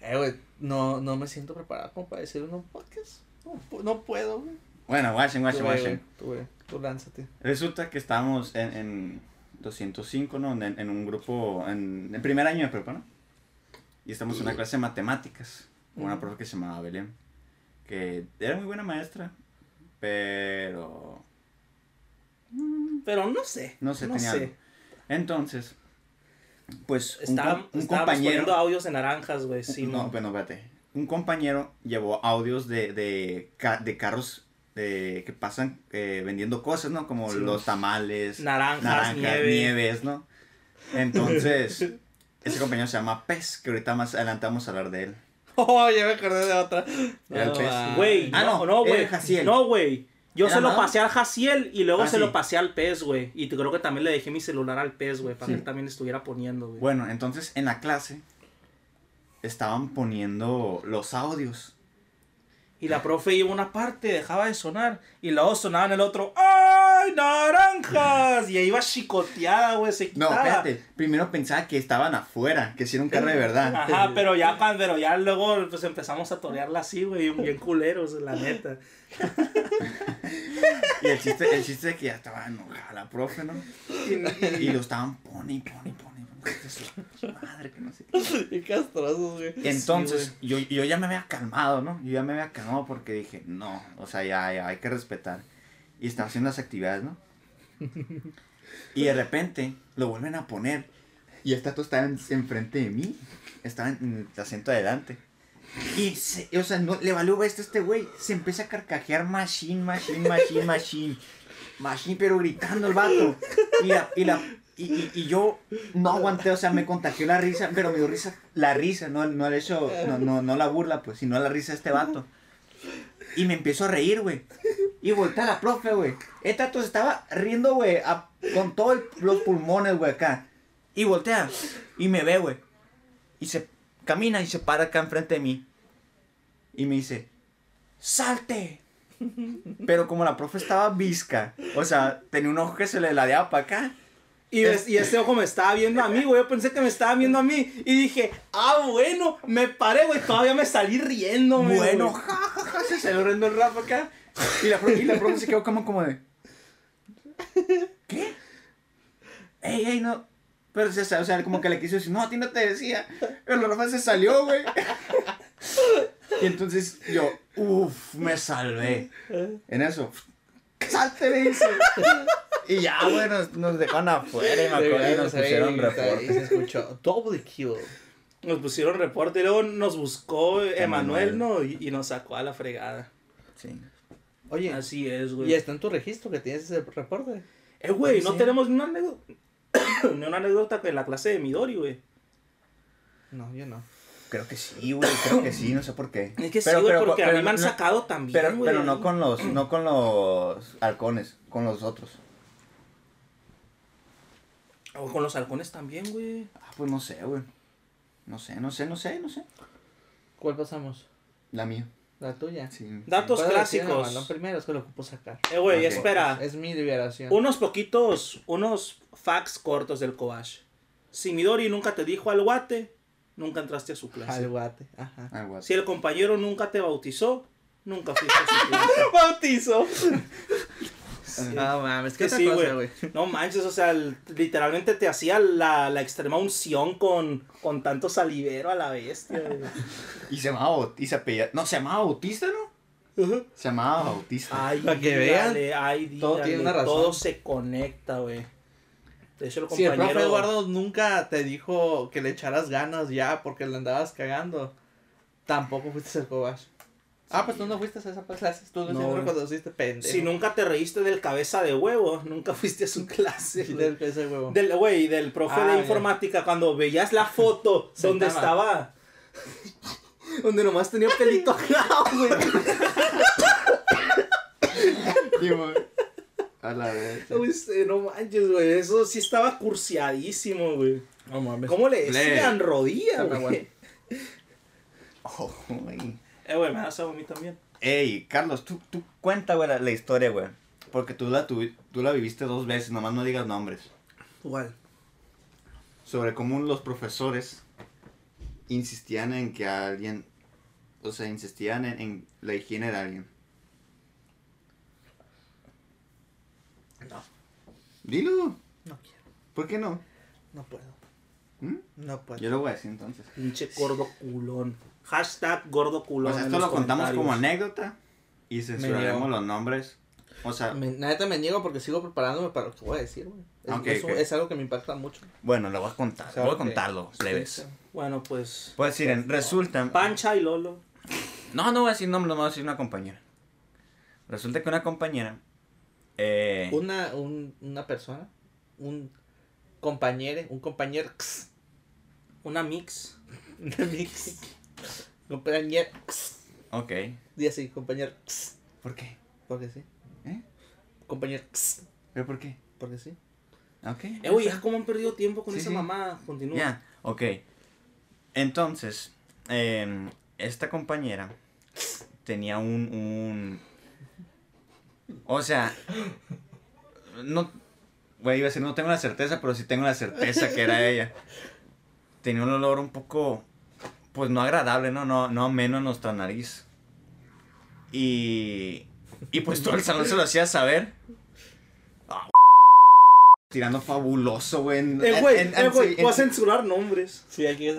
Eh, güey, no, no me siento preparado como para decir un podcast. No, no puedo, güey. Bueno, guachen, guachen, guachen. Tú, güey, tú lánzate. Resulta que estábamos en, en 205, ¿no? En, en un grupo, en el primer año de prepa, ¿no? Y estamos en una clase de matemáticas con una profe que se llamaba Belén. Que era muy buena maestra, pero Pero no sé. no sé, no tenía sé. algo. Entonces, pues un, Está, un estábamos compañero... poniendo audios de naranjas, güey. Sí, no, bueno, espérate. Un compañero llevó audios de, de, de carros de, que pasan eh, vendiendo cosas, ¿no? Como Sí. los tamales, Naranjas, nieve. nieves, ¿no? Entonces, ese compañero se llama Pez, que ahorita más adelante vamos a hablar de él. Oh, ya me acordé de otra. Era el No, pez. Güey, Ah, no, no, güey. No, güey. Yo ¿Era se lo nada? pasé al Jaciel y luego Ah, se sí. lo pasé al pez, güey. Y creo que también le dejé mi celular al pez, güey, para Sí. que él también estuviera poniendo, güey. Bueno, entonces en la clase estaban poniendo los audios. Y la profe iba a una parte, dejaba de sonar. Y luego sonaba en el otro. ¡ay, naranjas! Y ahí iba chicoteada, güey, se No, quitaba. espérate. Primero pensaba que estaban afuera, que si era un carro de verdad. Ajá, pero ya, pero ya luego pues empezamos a torearla así, güey, bien culeros, la neta. Y el chiste, el chiste de que ya estaba enojada la profe, ¿no? Y, y lo estaban pone pone pone. Madre, que no sé. qué. Qué castrosos, güey. Entonces, yo, yo ya me había calmado, ¿no? Yo ya me había calmado porque dije, no, o sea, ya, ya hay que respetar. Y estaba haciendo las actividades, ¿no? Y de repente lo vuelven a poner. Y el tato estaba en- enfrente de mí. Estaba en el asiento de adelante. Y, se, o sea, no, le valió esto a este güey. Se empieza a carcajear machine, machine, machine, machine. Machine, pero gritando el vato. Y la, y la, y, y, y yo no aguanté, o sea, me contagió la risa, pero me dio risa, la risa, no, no el hecho, no, no, no la burla, pues, sino la risa de este vato. Y me empiezo a reír, güey. Y voltea la profe, güey. El tato se estaba riendo, güey, con todos los pulmones, güey, acá. Y voltea. Y me ve, güey. Y se camina y se para acá enfrente de mí. Y me dice, salte. Pero como la profe estaba visca, o sea, tenía un ojo que se le ladeaba para acá. Y, es- y ese ojo me estaba viendo a mí, güey. Yo pensé que me estaba viendo a mí. Y dije, ah, bueno, me paré, güey. Todavía me salí riendo, Bueno, güey. ja, ja, ja, se salió riendo el rap acá. Y la, y la profe se quedó como, como de, ¿qué? Ey, ey, no. Pero, o sea, o sea, como que le quiso decir, no, a ti no te decía. Pero la profe se salió, güey. Y entonces yo, uff, me salvé. En eso, salte, me dice. Y ya, güey, nos, nos dejaron afuera y me acuerdo y nos pusieron Y reporte. se escuchó doble kill. Nos pusieron reporte y luego nos buscó Emanuel. ¿no? Y, y nos sacó a la fregada. Sí. Oye, Así es, ¿y güey. está en tu registro que tienes ese reporte? Eh, güey, no Sí. tenemos ni una anécdota. ni una anécdota en la clase de Midori, güey. No, yo no. Creo que sí, güey, creo que sí, no sé por qué. Es que sí, Pero- güey, pero- porque a mí me han no- sacado también, Pero, güey. pero no con los, no con los halcones, con los otros. O con los halcones también, güey. Ah, pues no sé, güey. No sé, no sé, no sé, no sé. ¿Cuál pasamos? La mía. La tuya. Sí. Datos Puedo decir, clásicos. No, no, primero es que lo ocupo sacar. Eh, güey, espera. Es mi liberación. Unos poquitos, unos facts cortos del Kobash. Si Midori nunca te dijo al guate, nunca entraste a su clase. Al guate. Ajá. Si el compañero nunca te bautizó, nunca fuiste a su clase. Bautizo. Sí. No mames, ¿qué sí, cosa, güey. No manches, o sea, el- literalmente te hacía la, la extrema unción con, con tanto salivero a la bestia, güey. Y se llamaba Bautista, apellida- No, se llamaba Bautista, ¿no? Se llamaba Bautista. Ay, Para que vean, todo tiene una razón. Todo se conecta, güey. De hecho, el Si el compañero... profe Eduardo nunca te dijo que le echaras ganas ya porque le andabas cagando, tampoco fuiste al Cobas. Ah, pues tú no fuiste a esa clase, tú no, siempre fuiste pendejo. Si nunca te reíste del cabeza de huevo, nunca fuiste a su clase. Güey. del ese huevo. Del, güey, del profe Ah, de ya. informática, cuando veías la foto donde estaba. donde nomás tenía pelito acá, güey. A la vez. Uy, sí, no manches, güey. Eso sí estaba cursiadísimo, güey. No mames. ¿Cómo le Le- decían? Rodilla, güey. Oh, güey. Eh, güey, me das a mí también. Ey, Carlos, tú, tú cuenta, güey, la, la historia, güey. Porque tú la, tuvi- tú la viviste dos veces, nomás no digas nombres. Igual. Sobre cómo los profesores insistían en que alguien, o sea, insistían en, en la higiene de alguien. No, Dilo, no quiero. ¿por qué no? No puedo. ¿Mm? No puedo. Yo lo voy a decir entonces. Pinche gordo culón. Hashtag gordo culón. O sea, esto lo contamos como anécdota y censuraremos los nombres. O sea, Me, neta me niego porque sigo preparándome para lo que voy a decir, güey. Es, es algo que me impacta mucho. bueno, lo voy a contar. O sea, voy a contarlo, plebes. Bueno, pues. Pues miren, resulta. Pancha y Lolo. No, no voy a decir nombres, no voy a decir una compañera. Resulta que una compañera. Eh, Una, un, una persona, un compañero, un compañero, Una mix. un mix, compañero, ok. di así, compañero, ¿Por qué? porque sí, ¿Eh? compañero, ¿Pero por qué? porque sí. Ok. Eh, güey, ya como han perdido tiempo con Sí, esa sí. mamá. Continúa. Ya, ok. Entonces, em, esta compañera tenía un, un... O sea, no, güey, iba a decir, no tengo la certeza, pero sí tengo la certeza que era ella. Tenía un olor un poco, pues no agradable, ¿no? No, no ameno en nuestra nariz. Y, y pues todo el salón se lo hacía saber. Ah, tirando fabuloso, güey. en- Eh, güey, en- eh, en- güey, voy a censurar nombres. Sí, aquí es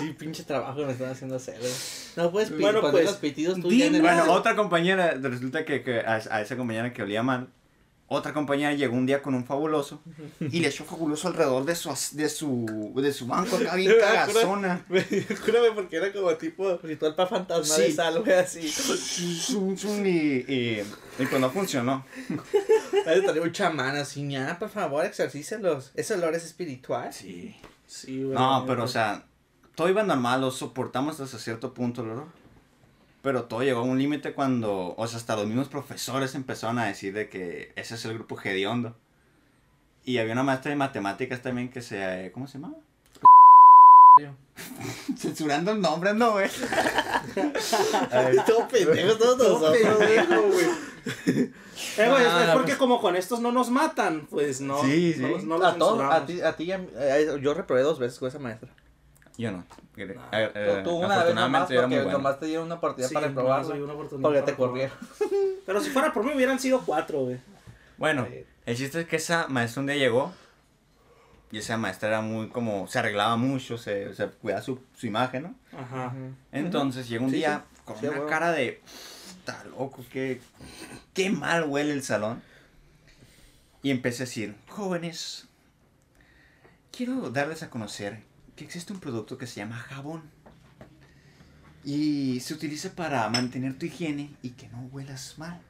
Sí, pinche trabajo me están haciendo hacer. güey. No puedes Bueno, poner pues, los pitidos tú ya en el-. Bueno, otra compañera, resulta que, que a, a esa compañera que olía mal, otra compañera llegó un día con un fabuloso y le echó fabuloso alrededor de su, as- de su, de su banco acá bien cagazona. Me Júrame porque era como tipo ritual para fantasma Sí. de sal, güey, así. Y, y, y pues no funcionó. Un chamán así, ya, por favor, exorcícelos. Ese olor es espiritual. Sí. Sí, güey. No, pero o sea, todo iba normal, lo soportamos hasta cierto punto, ¿no? Pero todo llegó a un límite cuando, o sea, hasta los mismos profesores empezaron a decir de que ese es el grupo hediondo. Y había una maestra de matemáticas también que se, eh, ¿cómo se llamaba? Censurando el nombre, no, güey. Todo pendejo, todos Todo güey. pendejo, güey. Eh, güey, es- Ah, es porque pues- como con estos no nos matan, pues no. Sí, sí. No, los- no los A todos, a ti, a ti, y a mí- eh, yo reprobé dos veces con esa maestra. Yo no. Eh, No. eh, Tú una vez nomás porque bueno. nomás te dieron una oportunidad Sí, para una oportunidad Porque te corrieron. Pero si fuera por mí hubieran sido cuatro, güey. Bueno, el chiste es que esa maestra un día llegó y esa maestra era muy como, se arreglaba mucho, se, se cuidaba su, su imagen, ¿no? Ajá. Entonces llegó un Sí, día con Sí, una cara de, está loco, qué, qué mal huele el salón. Y empecé a decir, jóvenes, quiero darles a conocer que existe un producto que se llama jabón. Y se utiliza para mantener tu higiene y que no huelas mal.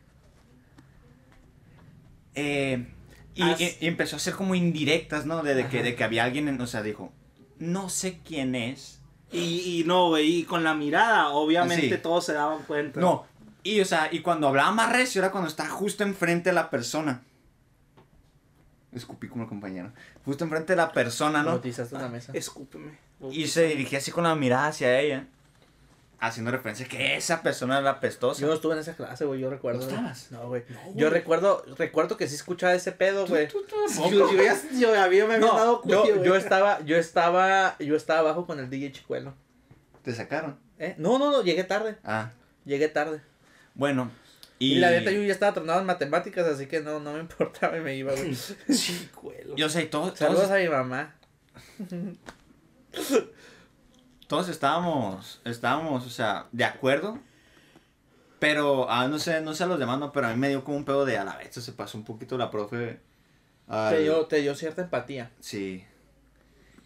Eh, y, Haz- y- y empezó a hacer como indirectas, ¿no? De, de que, de que había alguien, en- o sea, dijo, no sé quién es, Y, y no, güey, y con la mirada, obviamente Sí. todos se daban cuenta. No, y o sea, y cuando hablaba más recio era cuando estaba justo enfrente de la persona. Escupí como compañero. Justo enfrente de la persona, ¿No? utilizaste una mesa. Escúpeme. Y se dirigía así con la mirada hacia ella. Haciendo referencia que esa persona era pestosa. Yo no estuve en esa clase, güey, yo recuerdo. ¿No estabas? No, güey. No, Yo recuerdo, recuerdo que sí escuchaba ese pedo, güey. Tú- tú. Yo, yo, ya- yo había, me había No, dado yo- cuenta, yo yo, estaba, yo estaba, yo estaba abajo con el DJ Chicuelo. Te sacaron. ¿Eh? No, no, no, llegué tarde, Ah, llegué tarde. bueno. Y, Y, la neta yo ya estaba tronado en matemáticas, así que no, no me importaba y me iba, güey. Chicuelo. Yo sé, todos, Saludos todos, a mi mamá. todos estábamos, estábamos, o sea, de acuerdo. Pero, ah, no sé, no sé a los demás, no, pero a mí me dio como un pedo de a la vez, se pasó un poquito la profe. al- Te dio, te dio cierta empatía. Sí.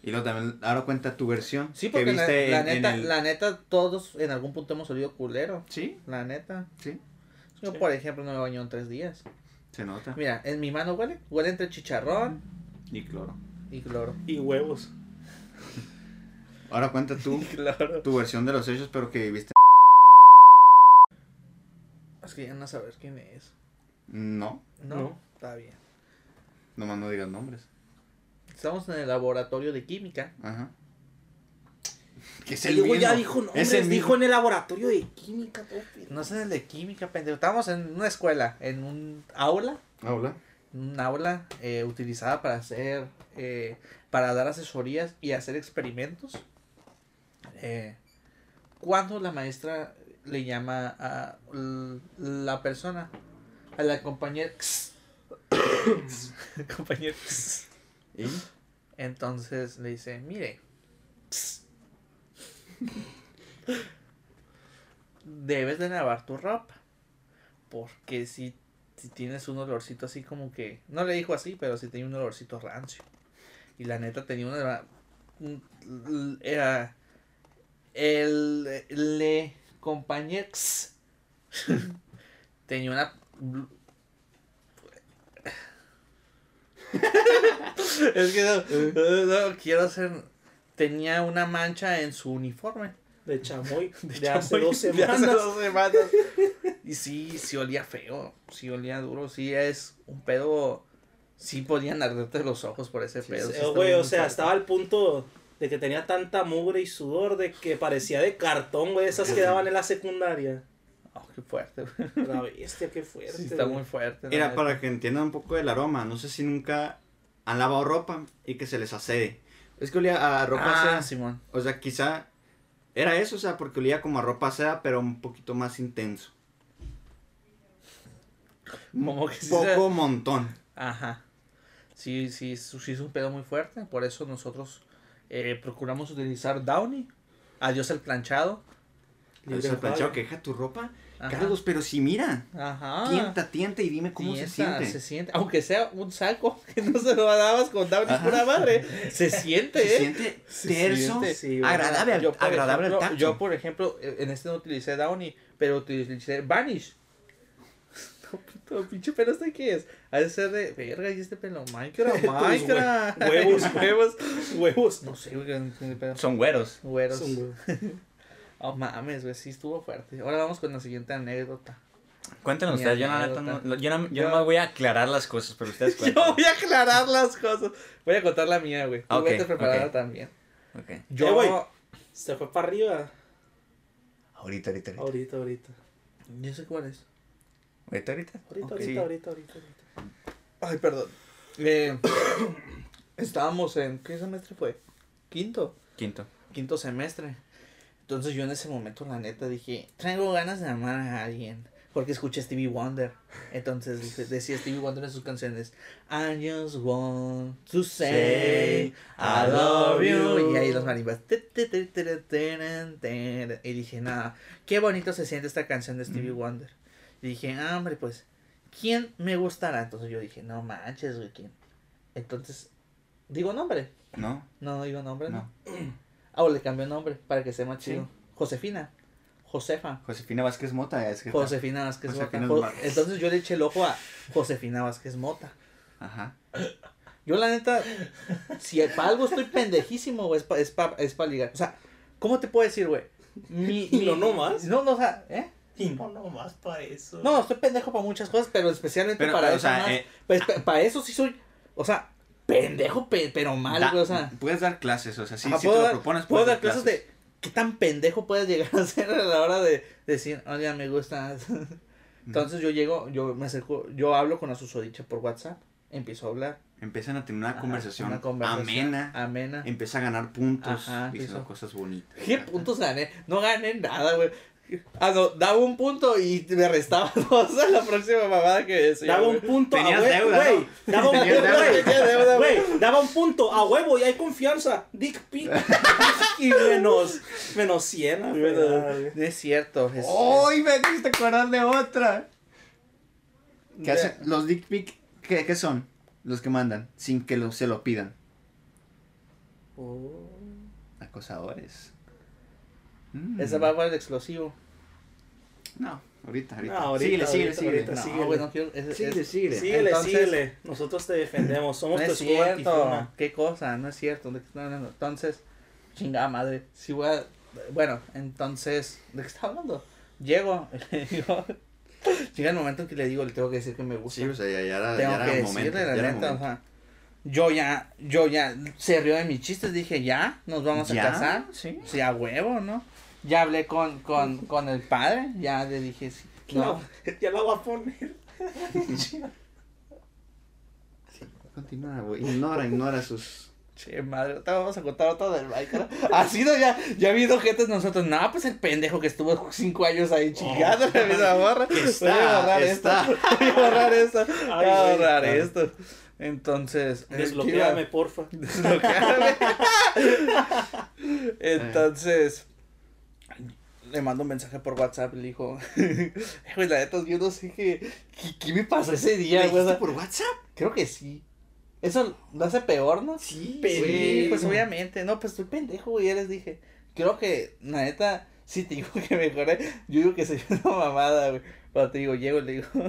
Y luego también, ahora cuenta tu versión. Sí, que porque la, viste la en- en neta, el- la neta, todos en algún punto hemos olido culero. Sí, La neta. sí, Yo, Sí. por ejemplo, no me baño en tres días. se nota. Mira, en mi mano huele. Huele entre chicharrón Y cloro. y cloro. Y huevos. Ahora cuenta tú Claro. tu versión de los hechos, pero que viste. Es que ya no saber quién es. No, No, No. está bien. nomás no digas nombres. Estamos en el laboratorio de química. Ajá. Que es El mismo. ya dijo nombres, Es el dijo en el laboratorio de química, todo. No sé en el de química, pendejo. Estábamos en una escuela, en un aula. Hola. Un aula eh, utilizada para hacer. eh, para dar asesorías y hacer experimentos. Eh, cuando la maestra le llama a la persona, a la compañera. compañera. ¿Y? Entonces le dice, mire, debes de lavar tu ropa. Porque si, si tienes un olorcito así como que, no le dijo así, pero si tenía un olorcito rancio. Y la neta tenía una... Era... El... Le compañex tenía una... es que no, no, quiero hacer... Tenía una mancha en su uniforme. De chamoy. De, De hace chamoy, de hace dos semanas. Y sí, sí olía feo. Sí olía duro. Sí es un pedo. Sí podían arderte los ojos por ese pedo. sí Eh, Güey, o sea, estaba al punto de que tenía tanta mugre y sudor de que parecía de cartón, güey, esas que daban en la secundaria. Oh, qué fuerte, güey. La bestia, qué fuerte. Sí, está güey. muy fuerte. Mira, neta. para que entiendan un poco del aroma, no sé si nunca han lavado ropa y que se les acede. Es que olía a ropa Ah, seda. Simón. O sea, quizá era eso, o sea, porque olía como a ropa seda, pero un poquito más intenso. Como que Poco montón. Ajá. Sí, sí, sí es un pedo muy fuerte. Por eso nosotros eh, procuramos utilizar Downy. Adiós el planchado. Sea, de planchado que deja tu ropa. Ajá. Carlos, pero si mira, Ajá. tienta, tienta y dime cómo se siente. Se siente. Aunque sea un saco que no se lo dabas con Downy Ajá. pura madre. Se siente, Se ¿eh? siente Se terso, siente. Sí, agradable, al, Yo, al ejemplo, tacto. Yo, por ejemplo, eh, en este no utilicé Downy, pero utilicé Vanish. Puto, pinche pelo este qué es. Ha de ser de. Verga, y este pelo. Minecraft, Minecraft. huevos. huevos, huevos. No sé, güey. Son güeros. Güeros. Oh mames, güey, sí estuvo fuerte. Ahora vamos con la siguiente anécdota. Cuéntenos ustedes, yo, no- yo, no, yo Yo- nomás voy a aclarar las cosas, pero ustedes Yo cuenten. voy a aclarar las cosas. Voy a contar la mía, güey. Tú Ok, vete preparada también. Ok. Yo. Eh, güey. Se fue para arriba. Ahorita, ahorita, ahorita. Ahorita, ahorita. Yo sé cuál es. Ahorita, ahorita. Ahorita, ahorita, ahorita, ahorita, ahorita. Ay, perdón. Eh, estábamos en. ¿Qué semestre fue? Quinto. Quinto. Quinto semestre. Entonces yo en ese momento, la neta, dije: Traigo ganas de amar a alguien. Porque escuché Stevie Wonder. Entonces dije- decía Stevie Wonder en sus canciones: I just want to say I love you. Y ahí los marimbas. Y dije: Nada, qué bonito se siente esta canción de Stevie Wonder. Y dije: ah, hombre, pues, ¿quién me gustará? Entonces yo dije: No manches, güey, ¿quién? Entonces, digo nombre. ¿No? No digo nombre, ¿no? No. Ah, o le cambió nombre para que sea más chido. Josefina. Josefa. Josefina Vázquez Mota es que Josefina Vázquez Josefina Mota. Entonces yo le eché el ojo a Josefina Vázquez Mota. Ajá. Yo la neta, si para algo estoy pendejísimo, güey, es para es pa, es pa ligar. O sea, ¿cómo te puedo decir, güey? Mi, Y mi- no nomás. No, no, o sea, ¿eh? Y no nomás para eso. No, estoy pendejo para muchas cosas, pero especialmente Pero, para o eso sea, más. eh, Pues, pa- para eso sí soy, o sea, pendejo, pe- pero mal, Da- güey, o sea. puedes dar clases, o sea, si, Ajá, si te puedo lo dar- propones, puedo puedes dar clases de qué tan pendejo puedes llegar a ser a la hora de decir, oye, me gusta. Entonces yo llego, yo me acerco, yo hablo con la susodicha por WhatsApp, empiezo a hablar. Empiezan a tener una Ajá, conversación, una conversación amena. Amena. Empieza a ganar puntos Ajá, eso. cosas bonitas. ¿Qué puntos gané? No gané nada, güey. Ah, no, daba un punto y me restaba dos a la próxima mamada que decía. Daba un punto a Tenías huevo, deuda, güey. ¿no? Daba un punto, güey. Tenía deuda, güey. Güey, daba un punto a huevo y hay confianza. Dick pic. y menos, menos 100. güey. No es cierto. Es, ¡Ay, me hiciste acordar de otra! ¿Qué hacen? Los dick pic, ¿qué, qué son? Los que mandan, sin que lo, se lo pidan. Oh. Acosadores. Mm. Ese va el explosivo. No, ahorita, ahorita. No, ahorita, síguele, síguele, ahorita, síguele. ahorita, No, síguele. no quiero. es- es- Síguele, síguele. Síguele, Entonces- síguele. Nosotros te defendemos. Somos no tu es cierto. ¿Qué cosa? No es cierto. ¿De qué estoy hablando? Entonces, chingada madre. Si voy a. Bueno, entonces, ¿de qué estaba hablando? Llego, le digo. Llega el momento en que le digo, le tengo que decir que me gusta. Sí, o sea, ya, ya era, tengo ya era que el momento. decirle, la ya era o momento. sea. Yo ya, yo ya, se rió de mis chistes, dije, ya, nos vamos a casar. Sí. Sí, a huevo, ¿no? Ya hablé con, con, con el padre, ya le dije, sí, no. No, ya la voy a poner. Continúa, güey. Ignora, ignora sus. Che, madre, te vamos a contar otra del Minecraft. Así no, ya, ya ha habido gente nosotros. No, pues el pendejo que estuvo cinco años ahí chingando la misma morra. Que Voy a está, borrar está. esto. Voy a borrar esto. Voy a borrar Ah. esto. Entonces. Desbloqueame, porfa. Desbloqueame. Entonces. Le mando un mensaje por WhatsApp, le dijo, "Eh, güey, la neta, yo no sé qué, qué, qué me pasó ese día, ¿Le güey. por WhatsApp? Creo que sí. Eso lo hace peor, ¿no? Sí, Sí, pues obviamente. No, pues estoy pendejo, güey. Ya les dije. Creo que, la neta, sí te digo que mejoré. Yo digo que soy una mamada, güey. Pero te digo, llego y le digo.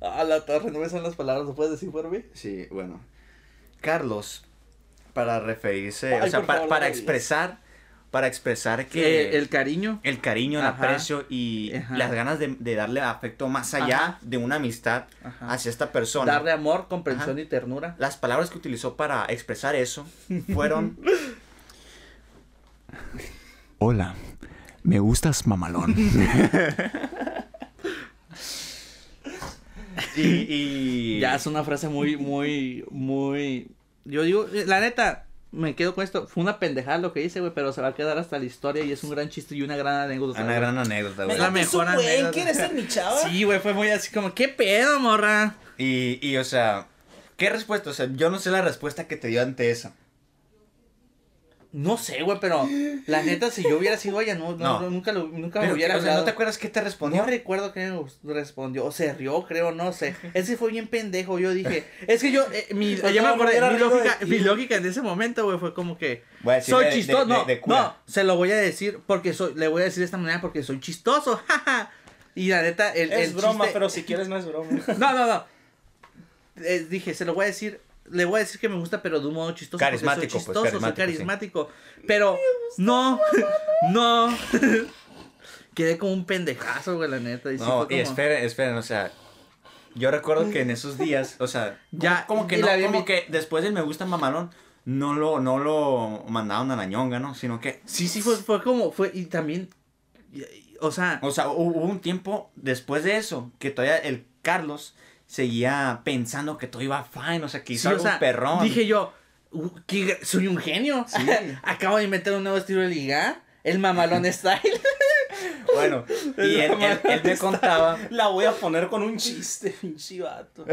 Ah, la torre, no me son las palabras, ¿lo puedes decir por mí? Sí, bueno. Carlos, para referirse, o sea, pa- favor, para expresar, para expresar que Que el cariño. el cariño, el Ajá. aprecio y Ajá. las ganas de, de darle afecto más allá Ajá. de una amistad Ajá. hacia esta persona. Darle amor, comprensión Ajá. y ternura. Las palabras que utilizó para expresar eso fueron Hola, Me gustas mamalón. Y, y... Ya es una frase muy, muy, muy. Yo digo, eh, la neta, me quedo con esto. Fue una pendejada lo que hice, güey, pero se va a quedar hasta la historia y es un gran chiste y una gran anécdota. Una güey. gran anécdota, güey. la mejor anécdota. ¿quieres ser mi chava? Sí, güey, fue muy así como, ¿qué pedo, morra? Y, y, o sea, ¿qué respuesta? O sea, yo no sé la respuesta que te dio ante eso. No sé, güey, pero la neta, si yo hubiera sido ella, no, no, No. nunca, lo, nunca me hubiera o sea, ¿no te acuerdas qué te respondió? No recuerdo que me respondió, o se rió, creo, no sé. Ese fue bien pendejo, yo dije, es que yo, eh, mi, Pues me acordé, mi lógica, mi lógica en ese momento, güey, fue como que, Voy a decir soy chistoso, de- no, de no, se lo voy a decir porque soy, le voy a decir de esta manera porque soy chistoso, jaja. Y la neta, el, Es el broma, chiste- pero si quieres no es broma. No, no, no. Eh, dije, se lo voy a decir, le voy a decir que me gusta, pero de un modo chistoso. porque Carismático, soy pues, chistoso, soy carismático, sí. carismático. Pero, no, no. Quedé como un pendejazo, güey, la neta. Y sí No, y esperen, esperen, o sea, yo recuerdo que en esos días, o sea, Ya, como que no, la como que después del me gusta mamalón, no lo, no lo mandaron a la ñonga, ¿no? Sino que, Sí, sí, fue, fue como, fue, y también, y- y- o sea, o sea, hu- hubo un tiempo después de eso, que todavía el Carlos seguía pensando que todo iba fine, o sea, que hizo sí, o algo sea, perrón. dije yo, "Uh, qué gr- soy un genio. Sí. Acabo de inventar un nuevo estilo de liga, el mamalón style. Bueno, y él, él- él me contaba, La voy a poner con un chiste, pinche vato.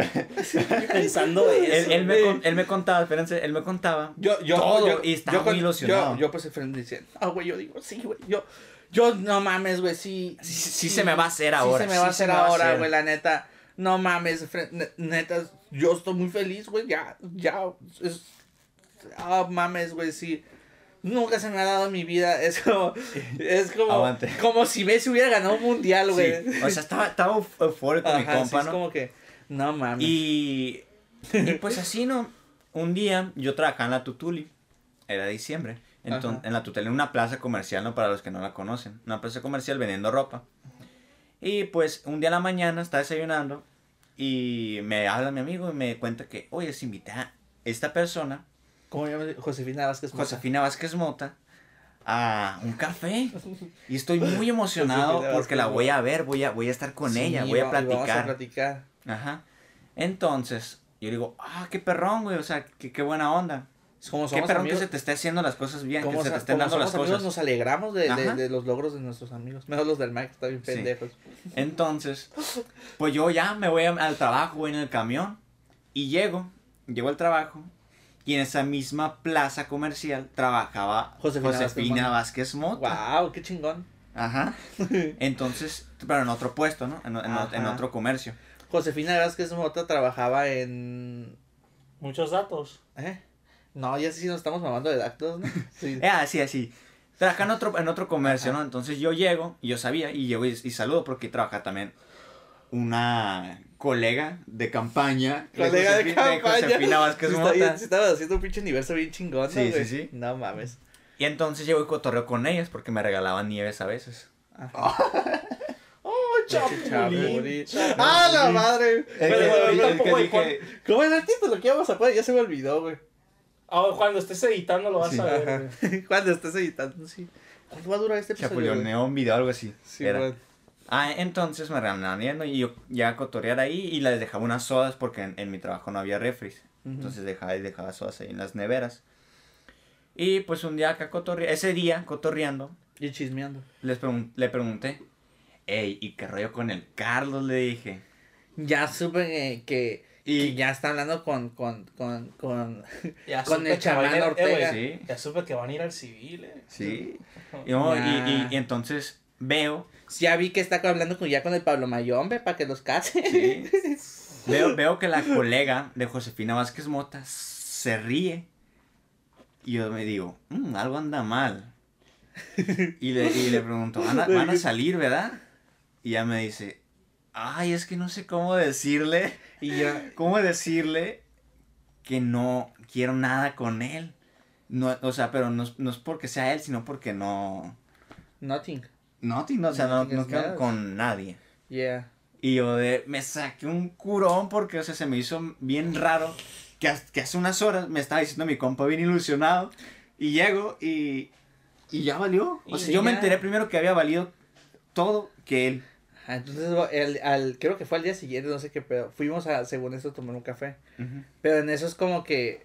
Pensando eso. él, él me, con- él me contaba, espérense, él me contaba Yo, yo, todo yo, y estaba yo muy ilusionado. Yo, yo pues el diciendo, ah, güey, yo digo, sí, güey, yo, yo, no mames, güey, sí. Sí, sí se me va a hacer ahora, Sí se me va a sí hacer ahora, güey, la neta. No mames, neta, yo estoy muy feliz, güey, ya, ya, es, ah, mames, güey, sí. Nunca se me ha dado en mi vida, es como, es como, Aguante. como si Messi hubiera ganado un mundial, güey. Sí, o sea, estaba, estaba euf- eufórico mi Ajá, sí, compa, es ¿no? como que, no mames. Y, y pues así, ¿no? Un día yo trabajaba en la Tutuli, era diciembre. Entonces, Ajá. en la Tutuli, en una plaza comercial, ¿no? Para los que no la conocen. Una plaza comercial vendiendo ropa. Y pues un día en la mañana estaba desayunando y me habla mi amigo y me cuenta que, oye, se invité a esta persona, ¿Cómo llama? Josefina Vázquez. Mota. Josefina Vázquez Mota, a un café. Y estoy muy emocionado Josefina porque la voy a ver, voy a, voy a estar con Sí, ella, voy a y Vamos a platicar. platicar. Ajá. Entonces, yo digo, ah, qué perrón, güey, o sea, qué, qué buena onda. Es Como Qué somos perrón amigos, que se te esté haciendo las cosas bien, que se te estén dando las amigos, cosas. nos alegramos de, de, los logros de nuestros amigos. Menos los del Mike, que están bien Sí. pendejos. Entonces, pues yo ya me voy a- al trabajo, voy en el camión, y llego, llego al trabajo, y en esa misma plaza comercial trabajaba Josefina Josefina, Vázquez Mota. Vázquez Mota. Wow, qué chingón. Ajá. Entonces, pero en otro puesto, ¿no? En, en- en otro comercio. Josefina Vázquez Mota trabajaba en. Muchos datos. ¿Eh? No, ya sí nos estamos mamando de datos, ¿no? Sí. Eh, así, así. Trabaja en otro, en otro comercio, Ajá. ¿no? Entonces yo llego, y yo sabía, y llego y, y saludo porque trabaja también una colega de campaña. Colega de Josefi- campaña. Josefina Vázquez Sí, está Mota. bien, sí estaba haciendo un pinche universo bien chingón, ¿no, Sí, sí, güey? sí. No mames. Y entonces llego y cotorreo con ellas porque me regalaban nieves a veces. ¡Oh, Chapulín. ¡Ah, la madre! Pero, el- yo el tampoco de Juan- dije- ¿Cómo es el título que íbamos a poner? Ya se me olvidó, güey. Ah, cuando estés editando lo vas Sí. a ver. Güey. Cuando estés editando, sí. ¿Cuánto va a durar este episodio? güey? Chapulineó un video, algo así. Sí, era. Ah, entonces me regalaban nieves y yo ya a cotorear ahí y les dejaba unas sodas porque en, en mi trabajo no había refris. Entonces dejaba y dejaba sodas ahí en las neveras. Y pues un día acá cotorreando, ese día cotorreando, Y chismeando. les pregun- le pregunté, ey, ¿y qué rollo con el Carlos? Le dije. Ya supe que, que, Y- ya está hablando con, con, con, con... Ya Con el chamán eh, Ortega. Sí. Ya supe que van a ir al civil, eh. Sí. Y, no, y- Ya. y- y entonces veo, Ya vi que está hablando con, ya con el Pablo Mayombe para que los case. sí, veo, veo que la colega de Josefina Vázquez Mota se ríe. Y yo me digo, "Mm, algo anda mal. Y le, y le pregunto, ¿van a, van a salir, verdad? Y ella me dice, ay, es que no sé cómo decirle, Y ya... cómo decirle que no quiero nada con él. No, o sea, pero no, es- no es porque sea él, sino porque no... Nothing. No, ti- no, o sea, no, Nothing no quiero con nadie. Yeah. Y yo de, me saqué un curón porque, o sea, se me hizo bien raro que, que hace unas horas me estaba diciendo mi compa bien ilusionado. Y llego y, Y ya valió. O Y sea, yo me enteré primero que había valido todo que él. Ah, Entonces, el, al, creo que fue al día siguiente, no sé qué pedo. Fuimos a, según esto, a tomar un café. Pero en eso es como que.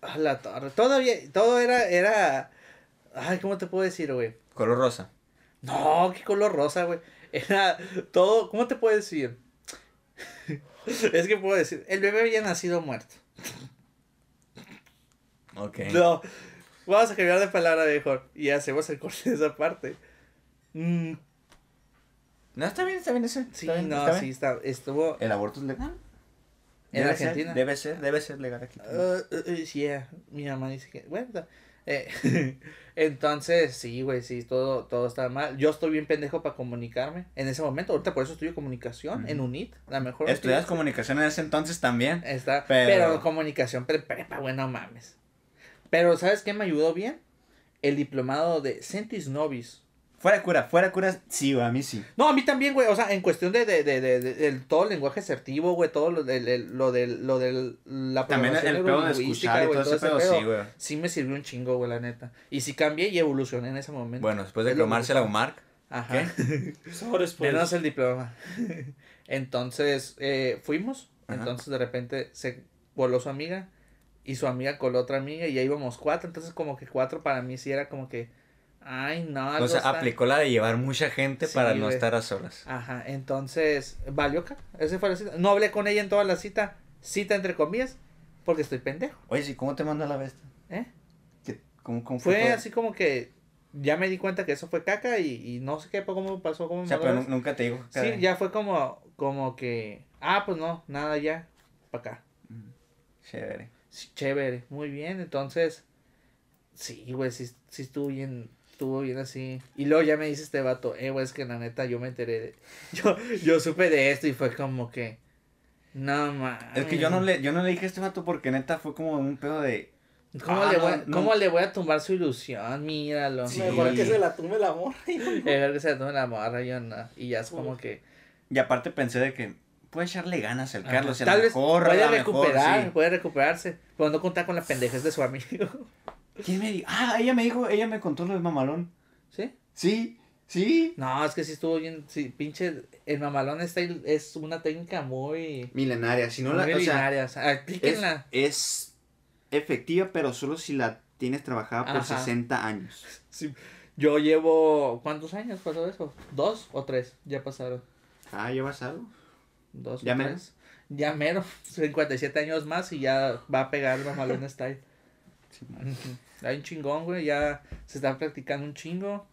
A la torre. Todavía. Todo era. era Ay, ¿cómo te puedo decir, güey? Color rosa. No, qué color rosa, güey. Era todo. ¿Cómo te puedo decir? es que puedo decir. El bebé había nacido muerto. Ok. No. Vamos a cambiar de palabra mejor. Y hacemos el corte de esa parte. Mm, No, está bien, está bien ese. sí, está bien, no, está sí, está, estuvo. ¿El aborto es legal? ¿En Debe ser, Argentina? debe ser, debe ser legal aquí. Uh, yeah, mi mamá dice que, bueno, eh, entonces, sí, güey, sí, todo, todo está mal. Yo estoy bien pendejo para comunicarme en ese momento. Ahorita por eso estudio comunicación en. UNIT, la mejor. Estudias comunicación en ese entonces también. Está, Pero- pero, comunicación pre prepa, güey, no mames. Pero, ¿sabes qué me ayudó bien? El diplomado de Centis Novis. Fuera cura, fuera cura, sí, güey, a mí sí. No, a mí también, güey, o sea, en cuestión de, de, de, de, de- todo el lenguaje asertivo, güey, todo lo del, el- lo del, lo del, la También programación el pedo de escuchar y güey, todo ese pedo, sí, güey. sí me sirvió un chingo, güey, la neta. Y sí cambié y evolucioné en ese momento. Bueno, después de cromarse la UMARC, Ajá. Menos el diploma. Entonces, eh, fuimos. Ajá. Entonces, de repente, se coló su amiga. Y su amiga coló otra amiga. Y ya íbamos cuatro. Entonces, como que cuatro para mí sí era como que. Ay, no. o sea, aplicó la de llevar mucha gente Sí, para no güey. estar a solas. Ajá. Entonces, valió acá. Esa fue la cita. No hablé con ella en toda la cita. Cita entre comillas. Porque estoy pendejo. Oye, sí, ¿cómo te manda la bestia? ¿Eh? ¿Qué- ¿Cómo, cómo Fue todo? así como que. Ya me di cuenta que eso fue caca. Y, y no sé qué cómo pasó. Cómo O sea, pero nunca te digo. Sí, ya fue como, como que, ah, pues no, nada ya, para acá. Chévere. Sí, chévere, muy bien, entonces, sí, güey, sí, sí estuvo bien, estuvo bien así. Y luego ya me dice este vato, eh, güey, es que la neta yo me enteré de, yo, yo supe de esto y fue como que, no mames. Es que yo no le, yo no le dije a este vato porque neta fue como un pedo de. ¿Cómo, Ah, le, voy, no. ¿Cómo le voy a tumbar su ilusión? Míralo. Sí. Mejor que se la tumbe el amor. Mejor que se la tome la morra, yo no. Y ya es como que. Y aparte pensé de que puede echarle ganas el Ajá. Carlos. Tal vez mejor, puede mejor, recuperar, sí. puede recuperarse. Pero no contar con la pendejez de su amigo. ¿Quién me dijo? Ah, ella me dijo, ella me contó lo de mamalón. ¿Sí? Sí, sí. No, es que sí estuvo bien. Sí, pinche. El mamalón style es una técnica muy. Milenaria, si no muy la, milenaria, o sea, es, aplíquenla. es efectiva, pero solo si la tienes trabajada por Ajá. 60 años. Sí. Yo llevo. ¿Cuántos años pasó eso? ¿Dos o tres? Ya pasaron. Ah, ¿llevas algo? ¿Dos Ya o mero. tres? Ya mero. 57 años más y ya va a pegar el mamalón style. Ujú. Hay un chingón, güey. Ya se está practicando un chingo.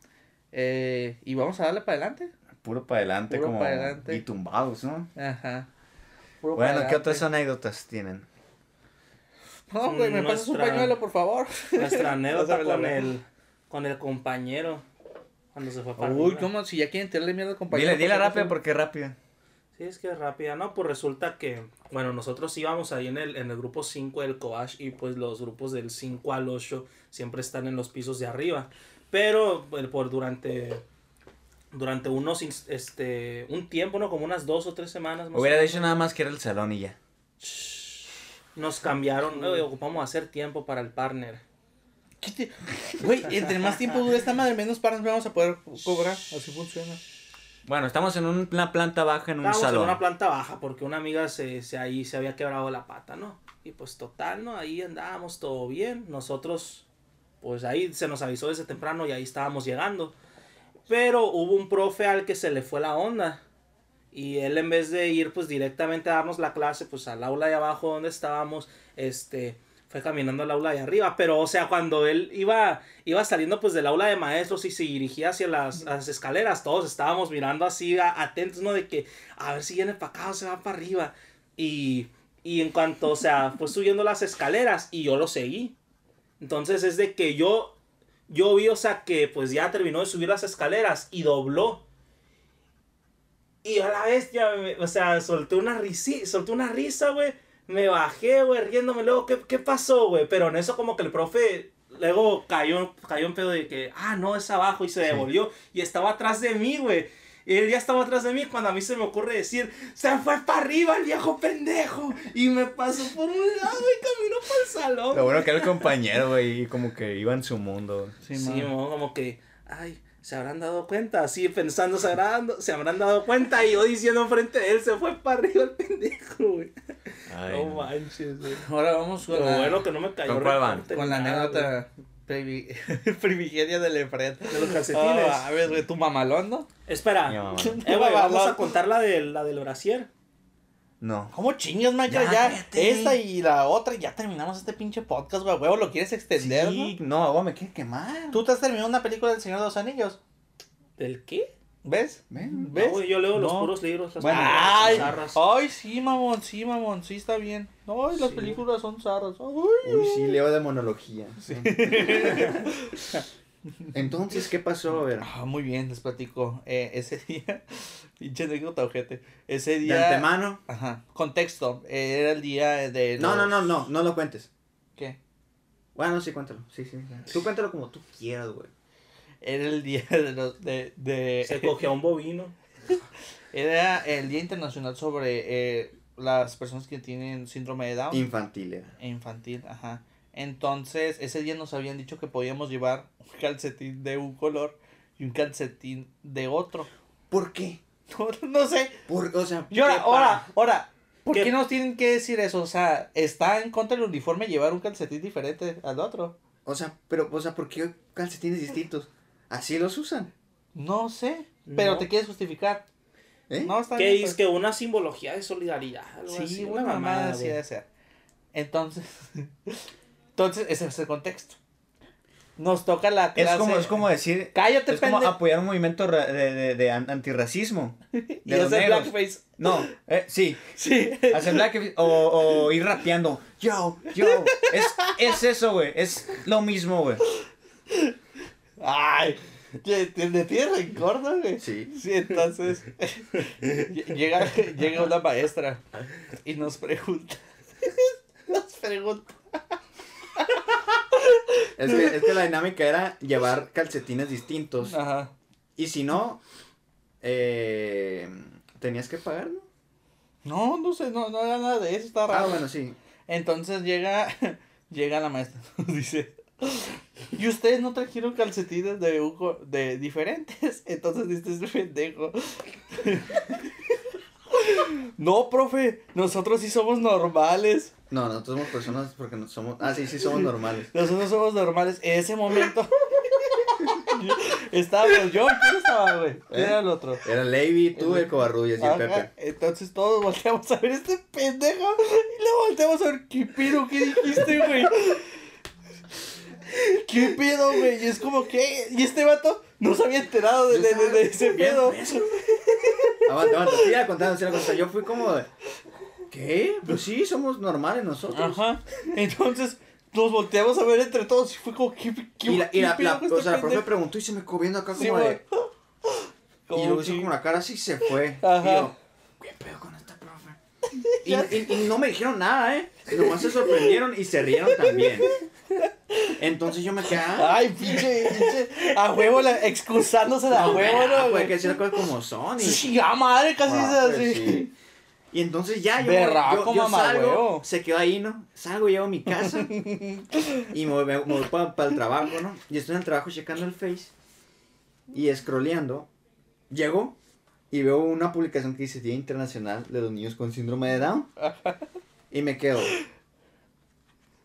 Eh, y vamos a darle para adelante. Puro para adelante, Puro como pa' adelante. y tumbados, ¿no? Ajá. Puro Bueno, ¿qué adelante. otras anécdotas tienen? No, güey, me pasas un pañuelo, por favor. Nuestra anécdota con el, con el compañero. Cuando se fue para Uy. ¿cómo? Si ya quieren tirarle miedo al compañero. Dile, dile ¿por qué rápido porque rápido. Sí, es que es rápida, ¿no? Pues resulta que, bueno, nosotros íbamos ahí en el, en el grupo 5 del Coach y pues los grupos del 5 al 8 siempre están en los pisos de arriba. Pero por durante durante unos este un tiempo, ¿no? Como unas dos o tres semanas más o Hubiera menos, dicho nada más que era el salón y ya. nos cambiaron, ¿no? Y ocupamos hacer tiempo para el partner. ¿Qué te- Güey, entre más tiempo dure esta madre, menos paras vamos a poder cobrar. Así funciona. Bueno, estamos en un- una planta baja en un Estábamos en salón. una planta baja porque una amiga se, se ahí se había quebrado la pata, ¿no? Y pues total, ¿no? Ahí andábamos todo bien. Nosotros, pues ahí se nos avisó desde temprano y ahí estábamos llegando. Pero hubo un profe al que se le fue la onda. Y él en vez de ir pues directamente a darnos la clase pues al aula de abajo donde estábamos, este, fue caminando al aula de arriba. Pero o sea, cuando él iba, iba saliendo pues del aula de maestros y se dirigía hacia las, las escaleras, todos estábamos mirando así a- atentos, ¿no? De que a ver si viene para acá o se va para arriba. Y, y en cuanto, o sea, fue subiendo las escaleras y yo lo seguí. Entonces es de que yo, yo vi, o sea, que pues ya terminó de subir las escaleras y dobló. Y a la bestia, me- o sea, solté una risa, solté una risa, güey. Me bajé, güey, riéndome. Luego, ¿qué, qué pasó, güey? Pero en eso como que el profe luego cayó, cayó en pedo de que, ah, no, es abajo y se devolvió. Y estaba atrás de mí, güey. Y él ya estaba atrás de mí cuando a mí se me ocurre decir, se fue para arriba el viejo pendejo. Y me pasó por un lado y caminó para el salón. Lo bueno que era el compañero, güey, y como que iba en su mundo. Sí, Sí, man. mo, como que, ay, se habrán dado cuenta, así pensando, se habrán, se habrán dado cuenta. Y yo diciendo enfrente de él, se fue para arriba el pendejo, güey. Ay, no no. manches, güey. Ahora vamos con Lo la, bueno que no me cayó ¿Con con la anécdota privi- primigenia del Efred. güey. De los calcetines. Ah, a ver, güey, tu mamalón, ¿no? Espera, Mi mamá. eh, güey, vamos a contar la del, la del brasier. No. ¿Cómo chingas, Michael? Ya, Ya, esta y la otra, y ya terminamos este pinche podcast, güey. Huevo, ¿lo quieres extender, Sí, no, agua me quiere quemar. no? Tú te has terminado una película del Señor de los Anillos, ¿Del qué? ¿ves? Ven. ¿Ves? No, güey, yo leo los No. puros libros. Las Bueno, películas Ay, ay, sí, mamón, sí, mamón, sí está bien. Ay, las Sí. películas son zarras. Ay. Uy, sí, leo de monología. Entonces, ¿qué pasó? A ver. Ah, muy bien, les platico. Eh, ese día, pinche anécdota, ojete. Ese De día. antemano. Ajá, contexto. eh, Era el día de. No, no, los- no, no, no lo cuentes. ¿Qué? Bueno, sí, cuéntalo. Sí, sí. Tú cuéntalo como tú quieras, güey. Era el día de los. De, de, Se cogió a un bovino. Era el Día Internacional sobre eh, las personas que tienen síndrome de Down. Infantil era. infantil, ajá. Entonces, ese día nos habían dicho que podíamos llevar un calcetín de un color y un calcetín de otro. ¿Por qué? No, no sé. Por, o sea, Y ahora, ¿Qué ahora, ahora, ¿por ¿Qué? qué nos tienen que decir eso? O sea, ¿está en contra del uniforme llevar un calcetín diferente al otro? o sea, pero, o sea, ¿por qué calcetines distintos? Así los usan. No sé, pero No. te quieres justificar. ¿Eh? No, está ¿Qué bien. es pues. que una simbología de solidaridad? Algo Sí, así, una mamada así güey. debe ser. Entonces, entonces, ese es el contexto. Nos toca la clase. Es como, es como decir. Cállate, es como apoyar un movimiento de, de, de an- antirracismo. De Y hacer negros. blackface. No, eh, sí. Sí. Hacer blackface o, o ir rapeando. Yo, yo. Es, es eso, güey. Es lo mismo, güey. Ay, ¿te, te, te tienes rencor, no, güey? Sí. Sí, entonces lle- llega, llega una maestra y nos pregunta. Nos pregunta. Es que, es que la dinámica era llevar calcetines distintos. Ajá. Y si no, eh, tenías que pagar, ¿no? No, no sé, no, no era nada de eso, está Ah, raro. bueno, sí. Entonces llega, llega la maestra, nos dice, y ustedes no trajeron calcetines de, de diferentes, entonces este pendejo. no, profe, nosotros sí somos normales. No, nosotros somos personas porque no somos. Ah, sí, sí, somos normales. Nosotros somos normales. En ese momento estábamos yo, ¿quién estaba, güey? ¿Quién era el otro? Era Levi, tú, el Covarrubias y el Pepe. Entonces todos volteamos a ver este pendejo y le volteamos a ver qué pedo, qué dijiste, güey. ¿Qué pedo, güey? Y es como que. Y este vato no se había enterado de, de- de- de ese pedo. Aguanta, aguanta, sigue contando, sigue contando. Yo fui como. ¿Qué? Pues sí, somos normales nosotros. Ajá. Entonces nos volteamos a ver entre todos y fue como, ¿qué, qué, Y la, y la, la- con o este sea, la profe preguntó y se me viendo acá como Sí, de. Y Como luego hizo con la cara así y se fue. Ajá. Y yo, ¿qué pedo con esta profe? Y, y- y no me dijeron nada, ¿eh? Nomás se sorprendieron y se rieron también. Entonces yo me quedé. ah, Ay, pinche, pinche. A huevo, la, excusándose de a huevo, ah, ¿no, pues güey? que decir cosas como son. Y, Sí, a madre, casi Ah, es pues, así. sí. Y entonces ya yo, Berraco, yo, yo mamá, salgo, huevo. se quedó ahí, ¿no? Salgo, llego a mi casa y me, voy- me voy para el trabajo, ¿no? Y estoy en el trabajo checando el Face y scrolleando. Llego y veo una publicación que dice Día Internacional de los Niños con Síndrome de Down. Y me quedo.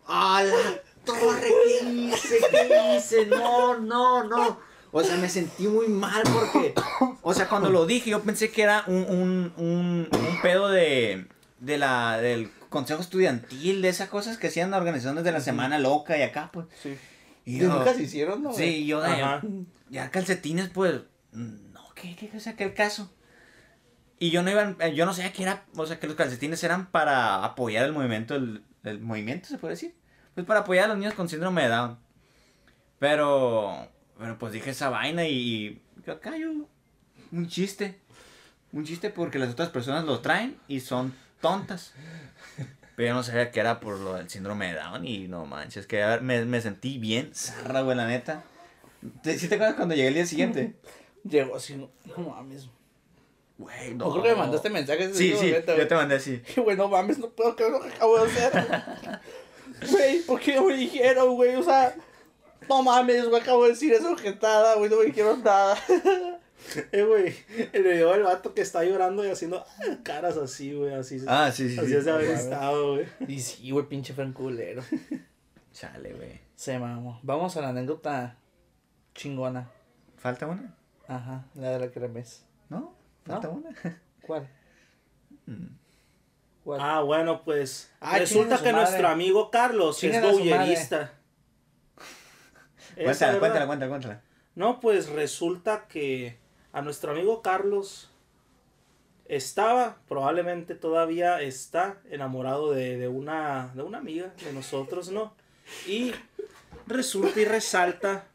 ¡A la torre! ¿Qué hice? ¿Qué hice? No, no, no. O sea, me sentí muy mal porque. O sea, cuando lo dije, yo pensé que era un, un, un, un pedo de. de la. del consejo estudiantil, de esas cosas que hacían organizaciones de la semana loca y acá, pues. Sí. Y yo- nunca se hicieron, ¿no? Sí, yo de. Ajá. Ya calcetines, pues. No, ¿qué, qué, o sea, qué el caso? Y yo no iba, eh, yo no sabía que era, o sea, que los calcetines eran para apoyar el movimiento, el, el movimiento, se puede decir. Pues para apoyar a los niños con síndrome de Down. Pero, bueno, pues dije esa vaina y, y acá yo, un chiste. Un chiste porque las otras personas lo traen y son tontas. Pero yo no sabía que era por lo del síndrome de Down y no manches, que a ver, me, me sentí bien zarra, güey, la neta. ¿Te, ¿Sí te acuerdas cuando llegué el día siguiente? Llegó así, no, no mames. Güey, No creo que me mandaste mensajes en Sí, sí, momento, yo te mandé así. Güey, no mames, no puedo creer lo que acabo de hacer. Güey, ¿por qué no me dijeron, güey? O sea, no mames, güey, acabo de decir esa objetada, güey, no me dijeron nada. Eh, güey, el video del vato que está llorando y haciendo caras así, güey, así. Ah, sí, sí. así sí. es de haber estado, güey. Y sí, güey, pinche franculero. Chale, güey. Se mamó. Vamos a la anécdota chingona. ¿Falta una? Ajá, la de la cremes. ¿No? ¿Falta ¿No? una? ¿Cuál? ¿Cuál? Ah, bueno, pues Ah, resulta su que madre. nuestro amigo Carlos es a su madre. boyerista. Esa, Cuéntala, cuéntala, cuéntala, cuéntala. No, pues resulta que a nuestro amigo Carlos estaba, probablemente todavía está enamorado de, de una, de una amiga de nosotros, ¿no? Y resulta y resalta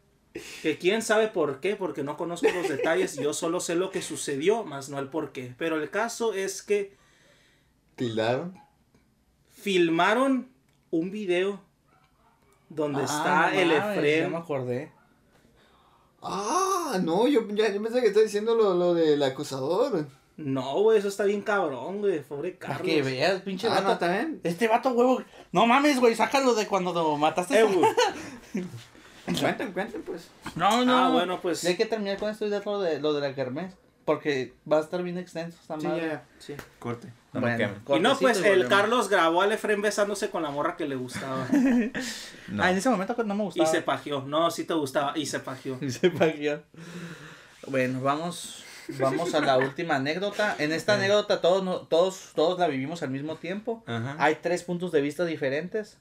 que quién sabe por qué, porque no conozco los detalles, yo solo sé lo que sucedió, más no el por qué. Pero el caso es que ¿Tildaron? filmaron un video donde Ah, está no el mames, Efren. Ya me acordé. Ah, no, yo, ya, yo pensé que estaba diciendo lo, lo del acosador. No, güey, eso está bien cabrón, güey, pobre Para Carlos. que veas, pinche Ah, vato. no, bien. Este vato, huevo. No mames, güey, sácalo de cuando lo mataste. Eh, güey. Cuenten, cuenten, pues. No, no. Ah, bueno, pues. Hay que terminar con esto y de lo de, lo de la kermés. Porque va a estar bien extenso esta Sí, madre. ya, Sí. Corte. No me Bueno. Y no, pues el. Carlos grabó al Efren besándose con la morra que le gustaba. No. Ah, en ese momento no me y gustaba. se pajeó. No, sí te gustaba. Y se pajeó. Y se pajeó. Bueno, vamos, vamos a la última anécdota. En esta anécdota todos, todos, todos la vivimos al mismo tiempo. Ajá. Hay tres puntos de vista diferentes.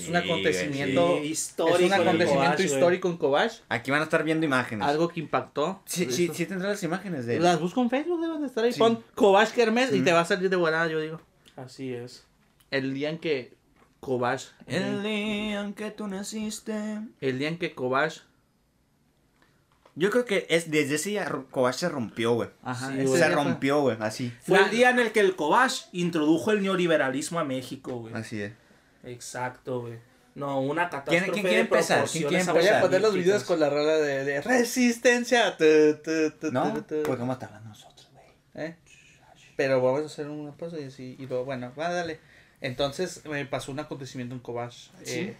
Es un acontecimiento, sí. Histórico es un en acontecimiento histórico en Cobach. Aquí van a estar viendo imágenes. Algo que impactó. Sí, sí, sí tendrás las imágenes de Las busco en Facebook, deben de estar ahí. Sí. Pon Cobach Kermes y te va a salir de volada, yo digo. Así es. El día en que Cobach. El día en que tú naciste. El día en que Cobach. Yo creo que es desde ese día Kovac se rompió, güey. Ajá, Sí. Se rompió, güey, así. Fue el día en el que el Cobach introdujo el neoliberalismo a México, güey. Así es. Exacto, güey. No, una catástrofe quién quiere de empezar? ¿Quién quiere Voy a poner los videos con la rola de, de resistencia. Tu, tu, tu, ¿No? tu, tu. Pues vamos a hablar nosotros, güey. ¿Eh? Pero vamos a hacer una pausa y así. Y luego, bueno, va, dale. Entonces me pasó un acontecimiento en Cobach. eh,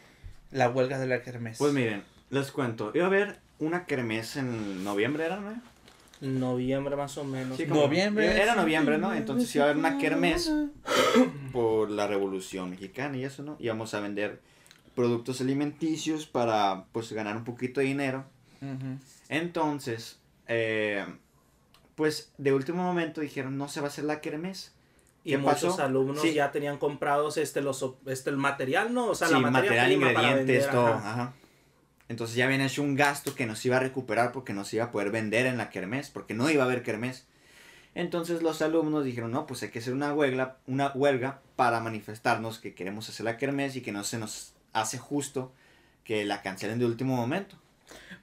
la huelga de la Kermés. Pues miren, les cuento. Iba a haber una kermés en noviembre, ¿era, no? Noviembre más o menos. Sí, como- Noviembre. Era noviembre, ¿no? Entonces iba a haber una kermés por la Revolución Mexicana y eso, ¿no? Íbamos a vender productos alimenticios para, pues, ganar un poquito de dinero. Entonces, eh, pues, de último momento dijeron, no se va a hacer la kermés. Y ¿Qué muchos pasó? alumnos Sí. ya tenían comprados este, los, este, el material, ¿no? O sea, sí, la materia material, ingredientes, todo. ajá. Ajá. Entonces ya habían hecho un gasto que nos iba a recuperar porque nos iba a poder vender en la kermés, porque no iba a haber kermés. Entonces los alumnos dijeron, no, pues hay que hacer una huelga, una huelga para manifestarnos que queremos hacer la kermés y que no se nos hace justo que la cancelen de último momento.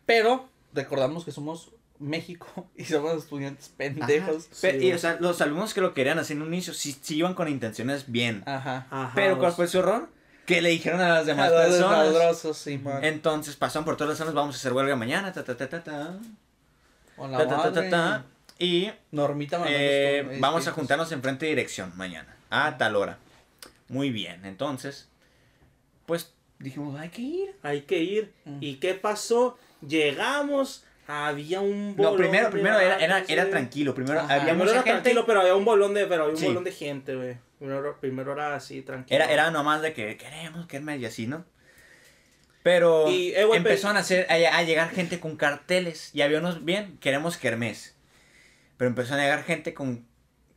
Pero recordamos que somos México y somos estudiantes pendejos. Sí, y, o sea, los alumnos que lo querían hacer en un inicio, sí, sí iban con intenciones bien. Ajá. Ajá, Pero ¿cuál fue su error? Que le dijeron a las demás A los personas. desmadrosos, Simón. Entonces pasaron por todas las zonas, vamos a hacer huelga mañana, ta ta ta ta ta. Con la ta, ta, ta, ta, madre. ta, y Normita eh, vamos a juntarnos en frente de dirección mañana, a tal hora. Muy bien, entonces, pues dijimos, hay que ir. Hay que ir. Mm. ¿Y qué pasó? Llegamos, había un bolón No, primero, de primero era, era, tranquilo, primero Ajá. había Primero mucha era gente. tranquilo, pero había un bolón de, pero había un Sí. bolón de gente, güey. Primero, primero era así, tranquilo. Era, era nomás de que queremos, queremos y así, ¿no? Pero Y, eh, empezaron a, hacer, a, a llegar gente con carteles. Y había unos, bien, queremos kermés. Pero empezaron a llegar gente con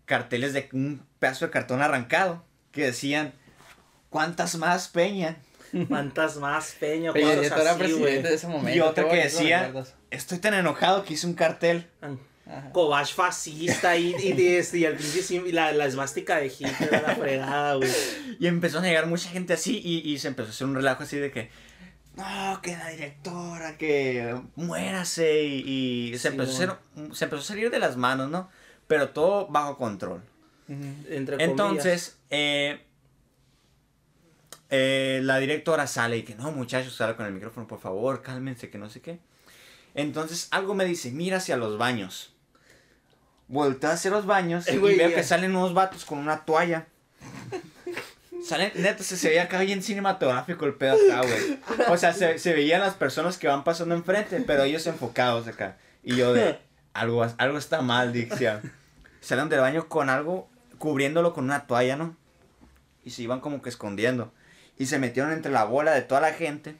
carteles de un pedazo de cartón arrancado. Que decían, ¿cuántas más, Peña? ¿Cuántas más, Peña? Peña cosas Nieto era así, presidente güey. de ese momento. Y qué que decía-. Estoy tan enojado que hice un cartel. Ajá. Cobach fascista y, y, y, y el pinche la, la esvástica de Hitler, la fregada, güey. Y empezó a llegar mucha gente así. Y, y se empezó a hacer un relajo así de que, no, que la directora, que muérase. Y, y se, Sí, empezó a se empezó a salir de las manos, ¿no? Pero todo bajo control. Entre. Entonces, eh, eh, la directora sale y que no, muchachos, sale con el micrófono, por favor, cálmense, que no sé qué. Entonces, algo me dice, mira hacia los baños. volteo hacia los baños Eh, y veo que salen unos vatos con una toalla. Salen, neta, se, veía acá bien cinematográfico el pedo acá, güey. O sea, se, se veían las personas que van pasando enfrente, pero ellos enfocados acá. Y yo de, algo, algo está mal, dicción. Salen del baño con algo, cubriéndolo con una toalla, ¿no? Y se iban como que escondiendo. Y se metieron entre la bola de toda la gente.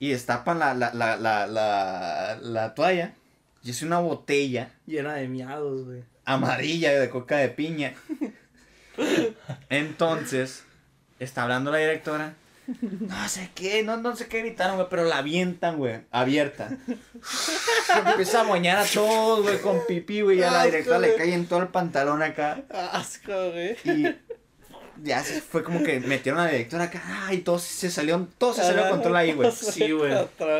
Y destapan la, la, la, la, la, la toalla. Y es una botella Llena de miados, güey. amarilla de coca de piña. Entonces, está hablando la directora. No sé qué, no, no sé qué gritaron, güey, pero la avientan, güey, abierta. Empieza a moñar a todos, güey, con pipí, güey, y a la Asco, directora le cae en todo el pantalón acá. Asco, güey. Y ya se fue como que metieron a la directora acá, ay, todos se salieron, todo se salió de control ahí, güey. Sí, güey.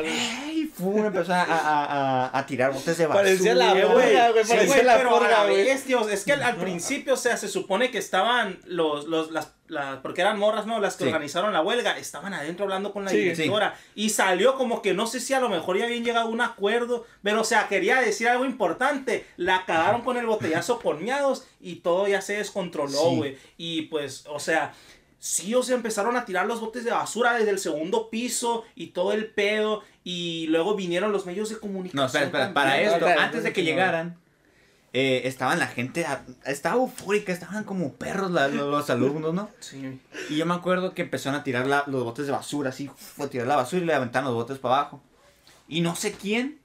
Ey, fum, empezó a, a, a, a tirar botes de basura. Parecía la verga, güey, sí, parecía güey, la pero porra, a la güey. es que al, al principio, o sea, se supone que estaban los, los, las, la- porque eran morras, ¿no? Las que Sí. organizaron la huelga, estaban adentro hablando con la Sí. directora y salió como que no sé si a lo mejor ya habían llegado a un acuerdo, pero o sea, quería decir algo importante, la cagaron con el botellazo con miados y todo ya se descontroló, Sí. güey, y pues, o sea... Sí, o sea, empezaron a tirar los botes de basura desde el segundo piso y todo el pedo. Y luego vinieron los medios de comunicación. No, espera, para esto, antes de que llegaran, eh, estaban la gente, a- estaba eufórica, estaban como perros la- los, los alumnos, ¿no? Sí. Y yo me acuerdo que empezaron a tirar la- los botes de basura, así, fue a tirar la basura y le aventaron los botes para abajo. Y no sé quién,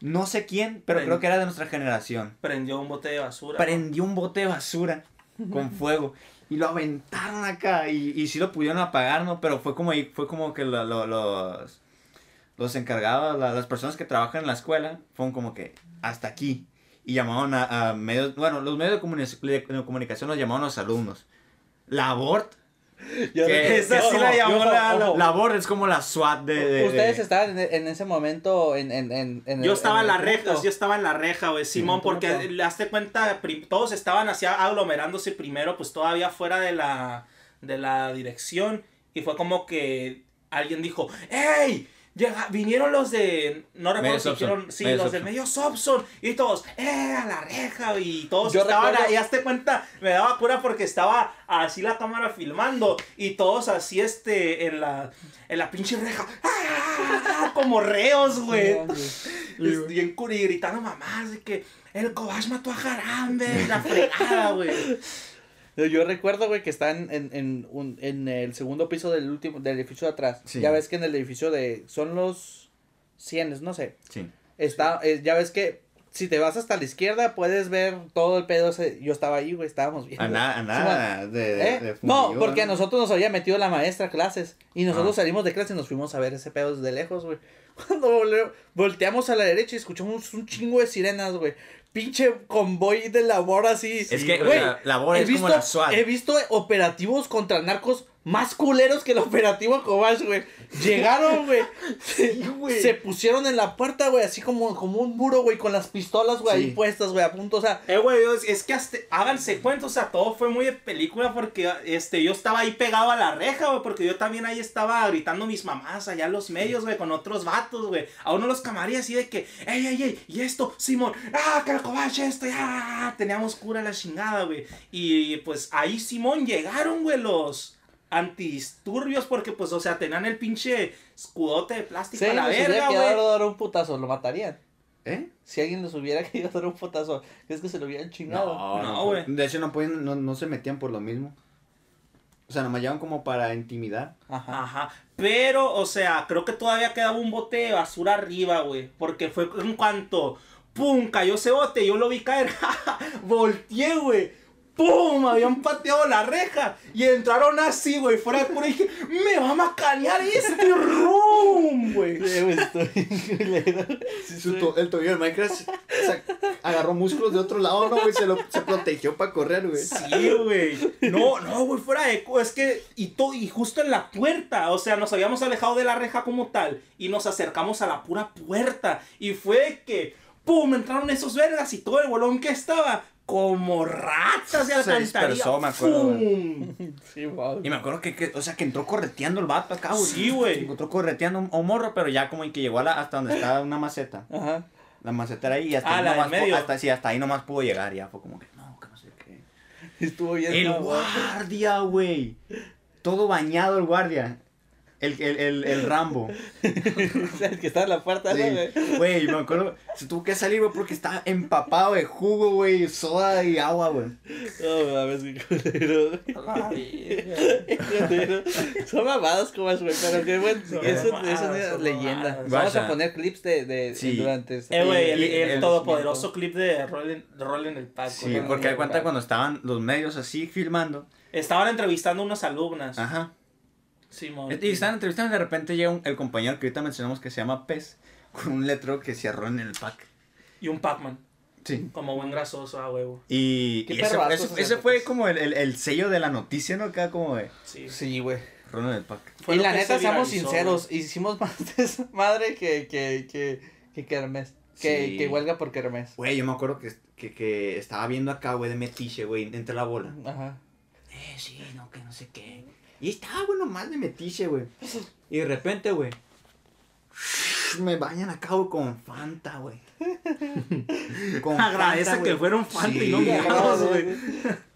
no sé quién, pero creo que era de nuestra generación. Prendió un bote de basura. Prendió un bote de basura con fuego y lo aventaron acá y, y sí lo pudieron apagar, ¿no? Pero fue como, fue como que lo- lo- los, los encargados, la- las personas que trabajan en la escuela, fueron como que hasta aquí. Y llamaron a, a medios, bueno, los medios de, comuni- de comunicación los llamaron a los alumnos. La BORT, Yo Que esa sí la llamó la- la BORT es como la SWAT de... de- Ustedes de- estaban en, en ese momento en, en, en, en Yo el- estaba en punto. rejas, yo estaba en la reja, güey, Simón, porque le hazte cuenta, todos estaban así aglomerándose primero, pues todavía fuera de la, de la dirección, y fue como que alguien dijo, ¡Ey! Llega, vinieron los de, no recuerdo si Sobson, dijeron, sí, Medios los de Sobson. medio Sobson, y todos, ¡eh! A la reja, y todos Yo estaban recuerdo- ahí, hazte cuenta, me daba cura porque estaba así la cámara filmando, y todos así, este, en la, en la pinche reja, ¡ah! como reos, güey. Es bien curi gritando mamás de que el Kobash mató a Jarambe, la fregada, güey. Yo recuerdo, güey, que están en, en, un- en el segundo piso del último, del edificio de atrás. Sí. Ya ves que en el edificio de, son los cienes, no sé. Sí. Está, eh, ya ves que si te vas hasta la izquierda puedes ver todo el pedo ese. Yo estaba ahí, güey, estábamos viendo. Andá, Sí, andá de, de, ¿Eh? de No, porque a nosotros nos había metido la maestra a clases. Y nosotros Ah. salimos de clase y nos fuimos a ver ese pedo desde lejos, güey. Cuando volteamos a la derecha y escuchamos un chingo de sirenas, güey. Pinche convoy de labor así. Es que, o Güey, sea, labor he es como la SWAT. He visto operativos contra narcos más culeros que el operativo Cobach, güey. Llegaron, güey. güey. se pusieron en la puerta, güey, así como, como un muro, güey, con las pistolas, güey, Sí. ahí puestas, güey, a punto, o sea. Eh, güey, es, es que hasta, háganse cuenta, o sea, todo fue muy de película porque este, yo estaba ahí pegado a la reja, güey, porque yo también ahí estaba gritando mis mamás allá en los medios, güey, con otros vatos, güey. A uno los camarías así de que, ey, ey, ey, y esto, Simón, ah, que el cobache, esto, ya, teníamos cura la chingada, güey. Y pues ahí, Simón, llegaron, güey, los antidisturbios porque, pues, o sea, tenían el pinche escudote de plástico Si a la alguien les hubiera verga, güey. dar un putazo, lo matarían. ¿Eh? Si alguien les hubiera querido dar un putazo, ¿crees que se lo hubieran chingado? No, No, no, güey. De hecho, no, podían, no, no se metían por lo mismo. O sea, nomás llevan como para intimidar. Ajá. Ajá. Pero, o sea, creo que todavía quedaba un bote de basura arriba, güey. Porque fue en cuanto, ¡pum! Cayó ese bote, yo lo vi caer. Volteé, güey. ¡Pum! Habían pateado la reja. Y entraron así, güey. Fuera de pura y dije, ¡me va a macanear este room, güey! Sí. Su to- el tobillo de Minecraft o sea, agarró músculos de otro lado, ¿no, güey? Se, lo, se protegió para correr, güey. Sí, güey. No, no, güey, fuera de... Es que... Y, to- y justo en la puerta. O sea, nos habíamos alejado de la reja como tal. Y nos acercamos a la pura puerta. Y fue que... ¡Pum! Entraron esos vergas y todo el bolón que estaba... Como ratas de Se alcantarilla. dispersó, me acuerdo, ¡Pum! Sí, wow. Y me acuerdo que, que, o sea, que entró correteando el vato acá, güey. Sí, güey. Entró correteando un, un morro, pero ya como que llegó a la, hasta donde está una maceta. Ajá. La macetera ahí y hasta, Ah, ahí nomás, medio. hasta, sí, hasta ahí nomás pudo llegar. Ya fue como que, no, que no sé qué. Estuvo bien. El guardia, güey. Todo bañado el guardia. El, el, el, el Rambo. el que está en la puerta, ¿no, Sí. güey? Güey, me acuerdo. Se tuvo que salir, güey, porque estaba empapado de jugo, güey, soda y agua, güey. No mames, qué culero. Son mamadas como es, güey, pero qué bueno. Son Es, un- mamadas, es una leyenda. mamadas. Vamos Vaya. a poner clips de, de Sí. durante este Eh, güey, el, el el- todopoderoso clip de Rolling, Rolling el Paco. Sí, porque da cuenta cuando estaban los medios así filmando. Estaban entrevistando a unas alumnas. Ajá. Simón. Y estaban entrevistando y de repente llega un- el compañero que ahorita mencionamos que se llama Pez. Con un letrero que se en el pack. Y un Pac-Man. Sí. Como buen grasoso, a huevo. Y, y ese, ese- fue como el, el, el sello de la noticia, ¿no? Acá como de Sí. Sí, güey. Ron en el pack. Fue y la neta, se seamos viralizó, sinceros, hicimos más de esa madre que, que, que, que Kermés. Que, Sí. que huelga por Kermés. Güey, yo me acuerdo que, que, que estaba viendo acá, güey, de metiche, güey, entre la bola. Ajá. Eh, sí, no, que no sé qué. Y estaba, güey, nomás de metiche, güey. Y de repente, güey. Me bañan acá, güey, con Fanta, güey. Agradece Fanta, que fueron fan Sí, y no miados, güey.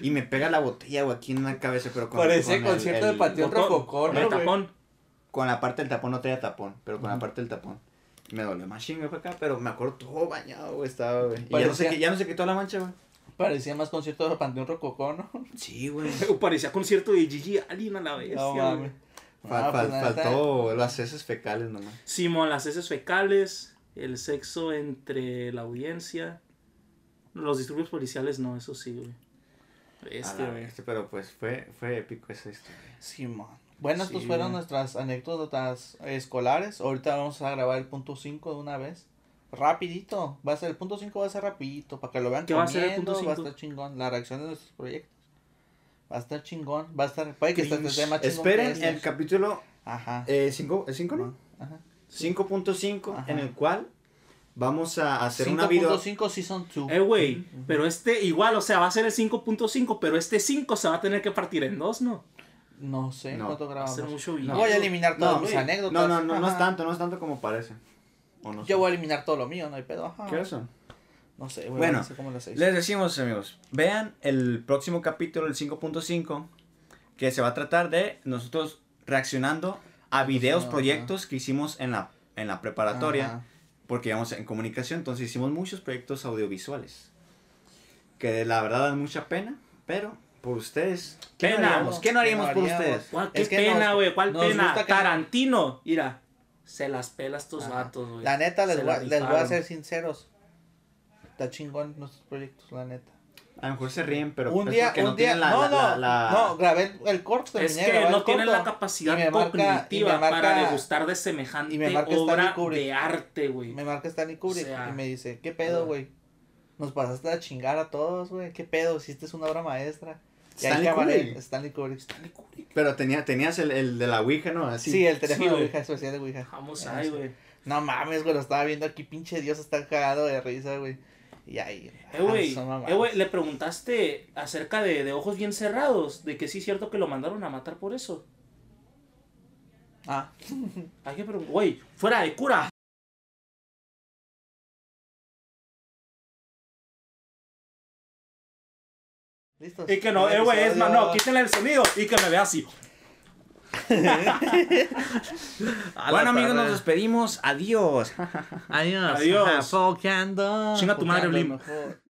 Y me pega la botella, güey, aquí en la cabeza, pero con Parecía con concierto de Panteón Rococó, con ¿no, el tapón. Con la parte del tapón no traía tapón, pero con la parte del tapón. Me dolió más chingo acá, pero me acuerdo todo bañado, güey, estaba, güey. Y ya no, qui- ya no se quitó la mancha, güey. Parecía más concierto de Panteón Rococó, ¿no? Sí, güey. Parecía concierto de Gigi Allen a la vez. No mames. Fal- Ah, pues, fal- neta, faltó las heces fecales nomás. Simón, las heces fecales, el sexo entre la audiencia. Los disturbios policiales no, eso sí, güey. Este, güey. bestia, pero pues fue, fue épico esa historia. Simón. Bueno, estos Sí, fueron güey. nuestras anécdotas escolares. Ahorita vamos a grabar el punto 5 de una vez. Rapidito. Va a ser el punto 5 va a ser rapidito. Para que lo vean ¿Qué va a ser el comiendo, punto Va a estar chingón. La reacción de nuestros proyectos. Va a estar chingón. Va a estar. Puede que esté más chingón. Esperen este. el capítulo Ajá. 5, ¿el 5 no? Ajá. 5.5 Ajá. en el cual vamos a hacer una video 5.5 Season 2. Eh, güey, pero este igual, o sea, va a ser el 5.5, pero este 5 se va a tener que partir en dos, ¿no? No sé No, cuánto Va a grabamos. ser mucho No video. Voy a eliminar todas No, mis güey. anécdotas. No, no, no, no es tanto, no es tanto como parece. ¿O no sé? Yo voy a eliminar todo lo mío, no hay pedo. Ajá. ¿Qué es eso? No sé, güey. Bueno, no sé cómo lo. Les decimos, amigos, vean el próximo capítulo, el 5.5, que se va a tratar de nosotros reaccionando a videos, proyectos que hicimos en la, en la preparatoria, Ajá. porque íbamos en comunicación, entonces hicimos muchos proyectos audiovisuales, que la verdad dan mucha pena, pero por ustedes, ¿qué no Pena. haríamos? ¿Qué no haríamos por ustedes? ¿Cuál, qué Es que pena, güey, ¿cuál pena? Tarantino, mira, se las pela estos Ajá. vatos, güey. La neta, les voy, a- la les voy a rifaron. ser sinceros. Está chingón nuestros proyectos, la neta. A lo mejor se ríen, pero un día, un no día, tienen la- no, la- no, la- la- no, grabé el corto. Es que no tienen corto, la capacidad y me marca- cognitiva y marca- para degustar de semejante y me marca Stanley obra de arte, güey. Me marca Stanley Kubrick O sea, y me dice, ¿qué pedo, güey? Nos pasaste a chingar a todos, güey. ¿Qué pedo? Hiciste una obra maestra. Stanley Kubrick. Stanley Kubrick. Stanley Kubrick. Pero tenía, tenías el, el de la Ouija, ¿no? Así. Sí, el teléfono Sí, de. Ouija, especial de Ouija. Vamos Ah, ahí, güey. No mames, güey, lo estaba viendo aquí, pinche Dios está cagado de risa, güey. Y ahí. Eh, güey, ah, eh, güey, le preguntaste acerca de, de ojos bien cerrados, de que sí es cierto que lo mandaron a matar por eso. Ah, Hay que preguntar, güey, fuera de cura. Listo. Y que no, eh, güey, es más, no, quítenle el sonido y que me vea así. Bueno, amigos, nos despedimos. Adiós. Adiós. Adiós. Chinga tu madre, Blim. mejor.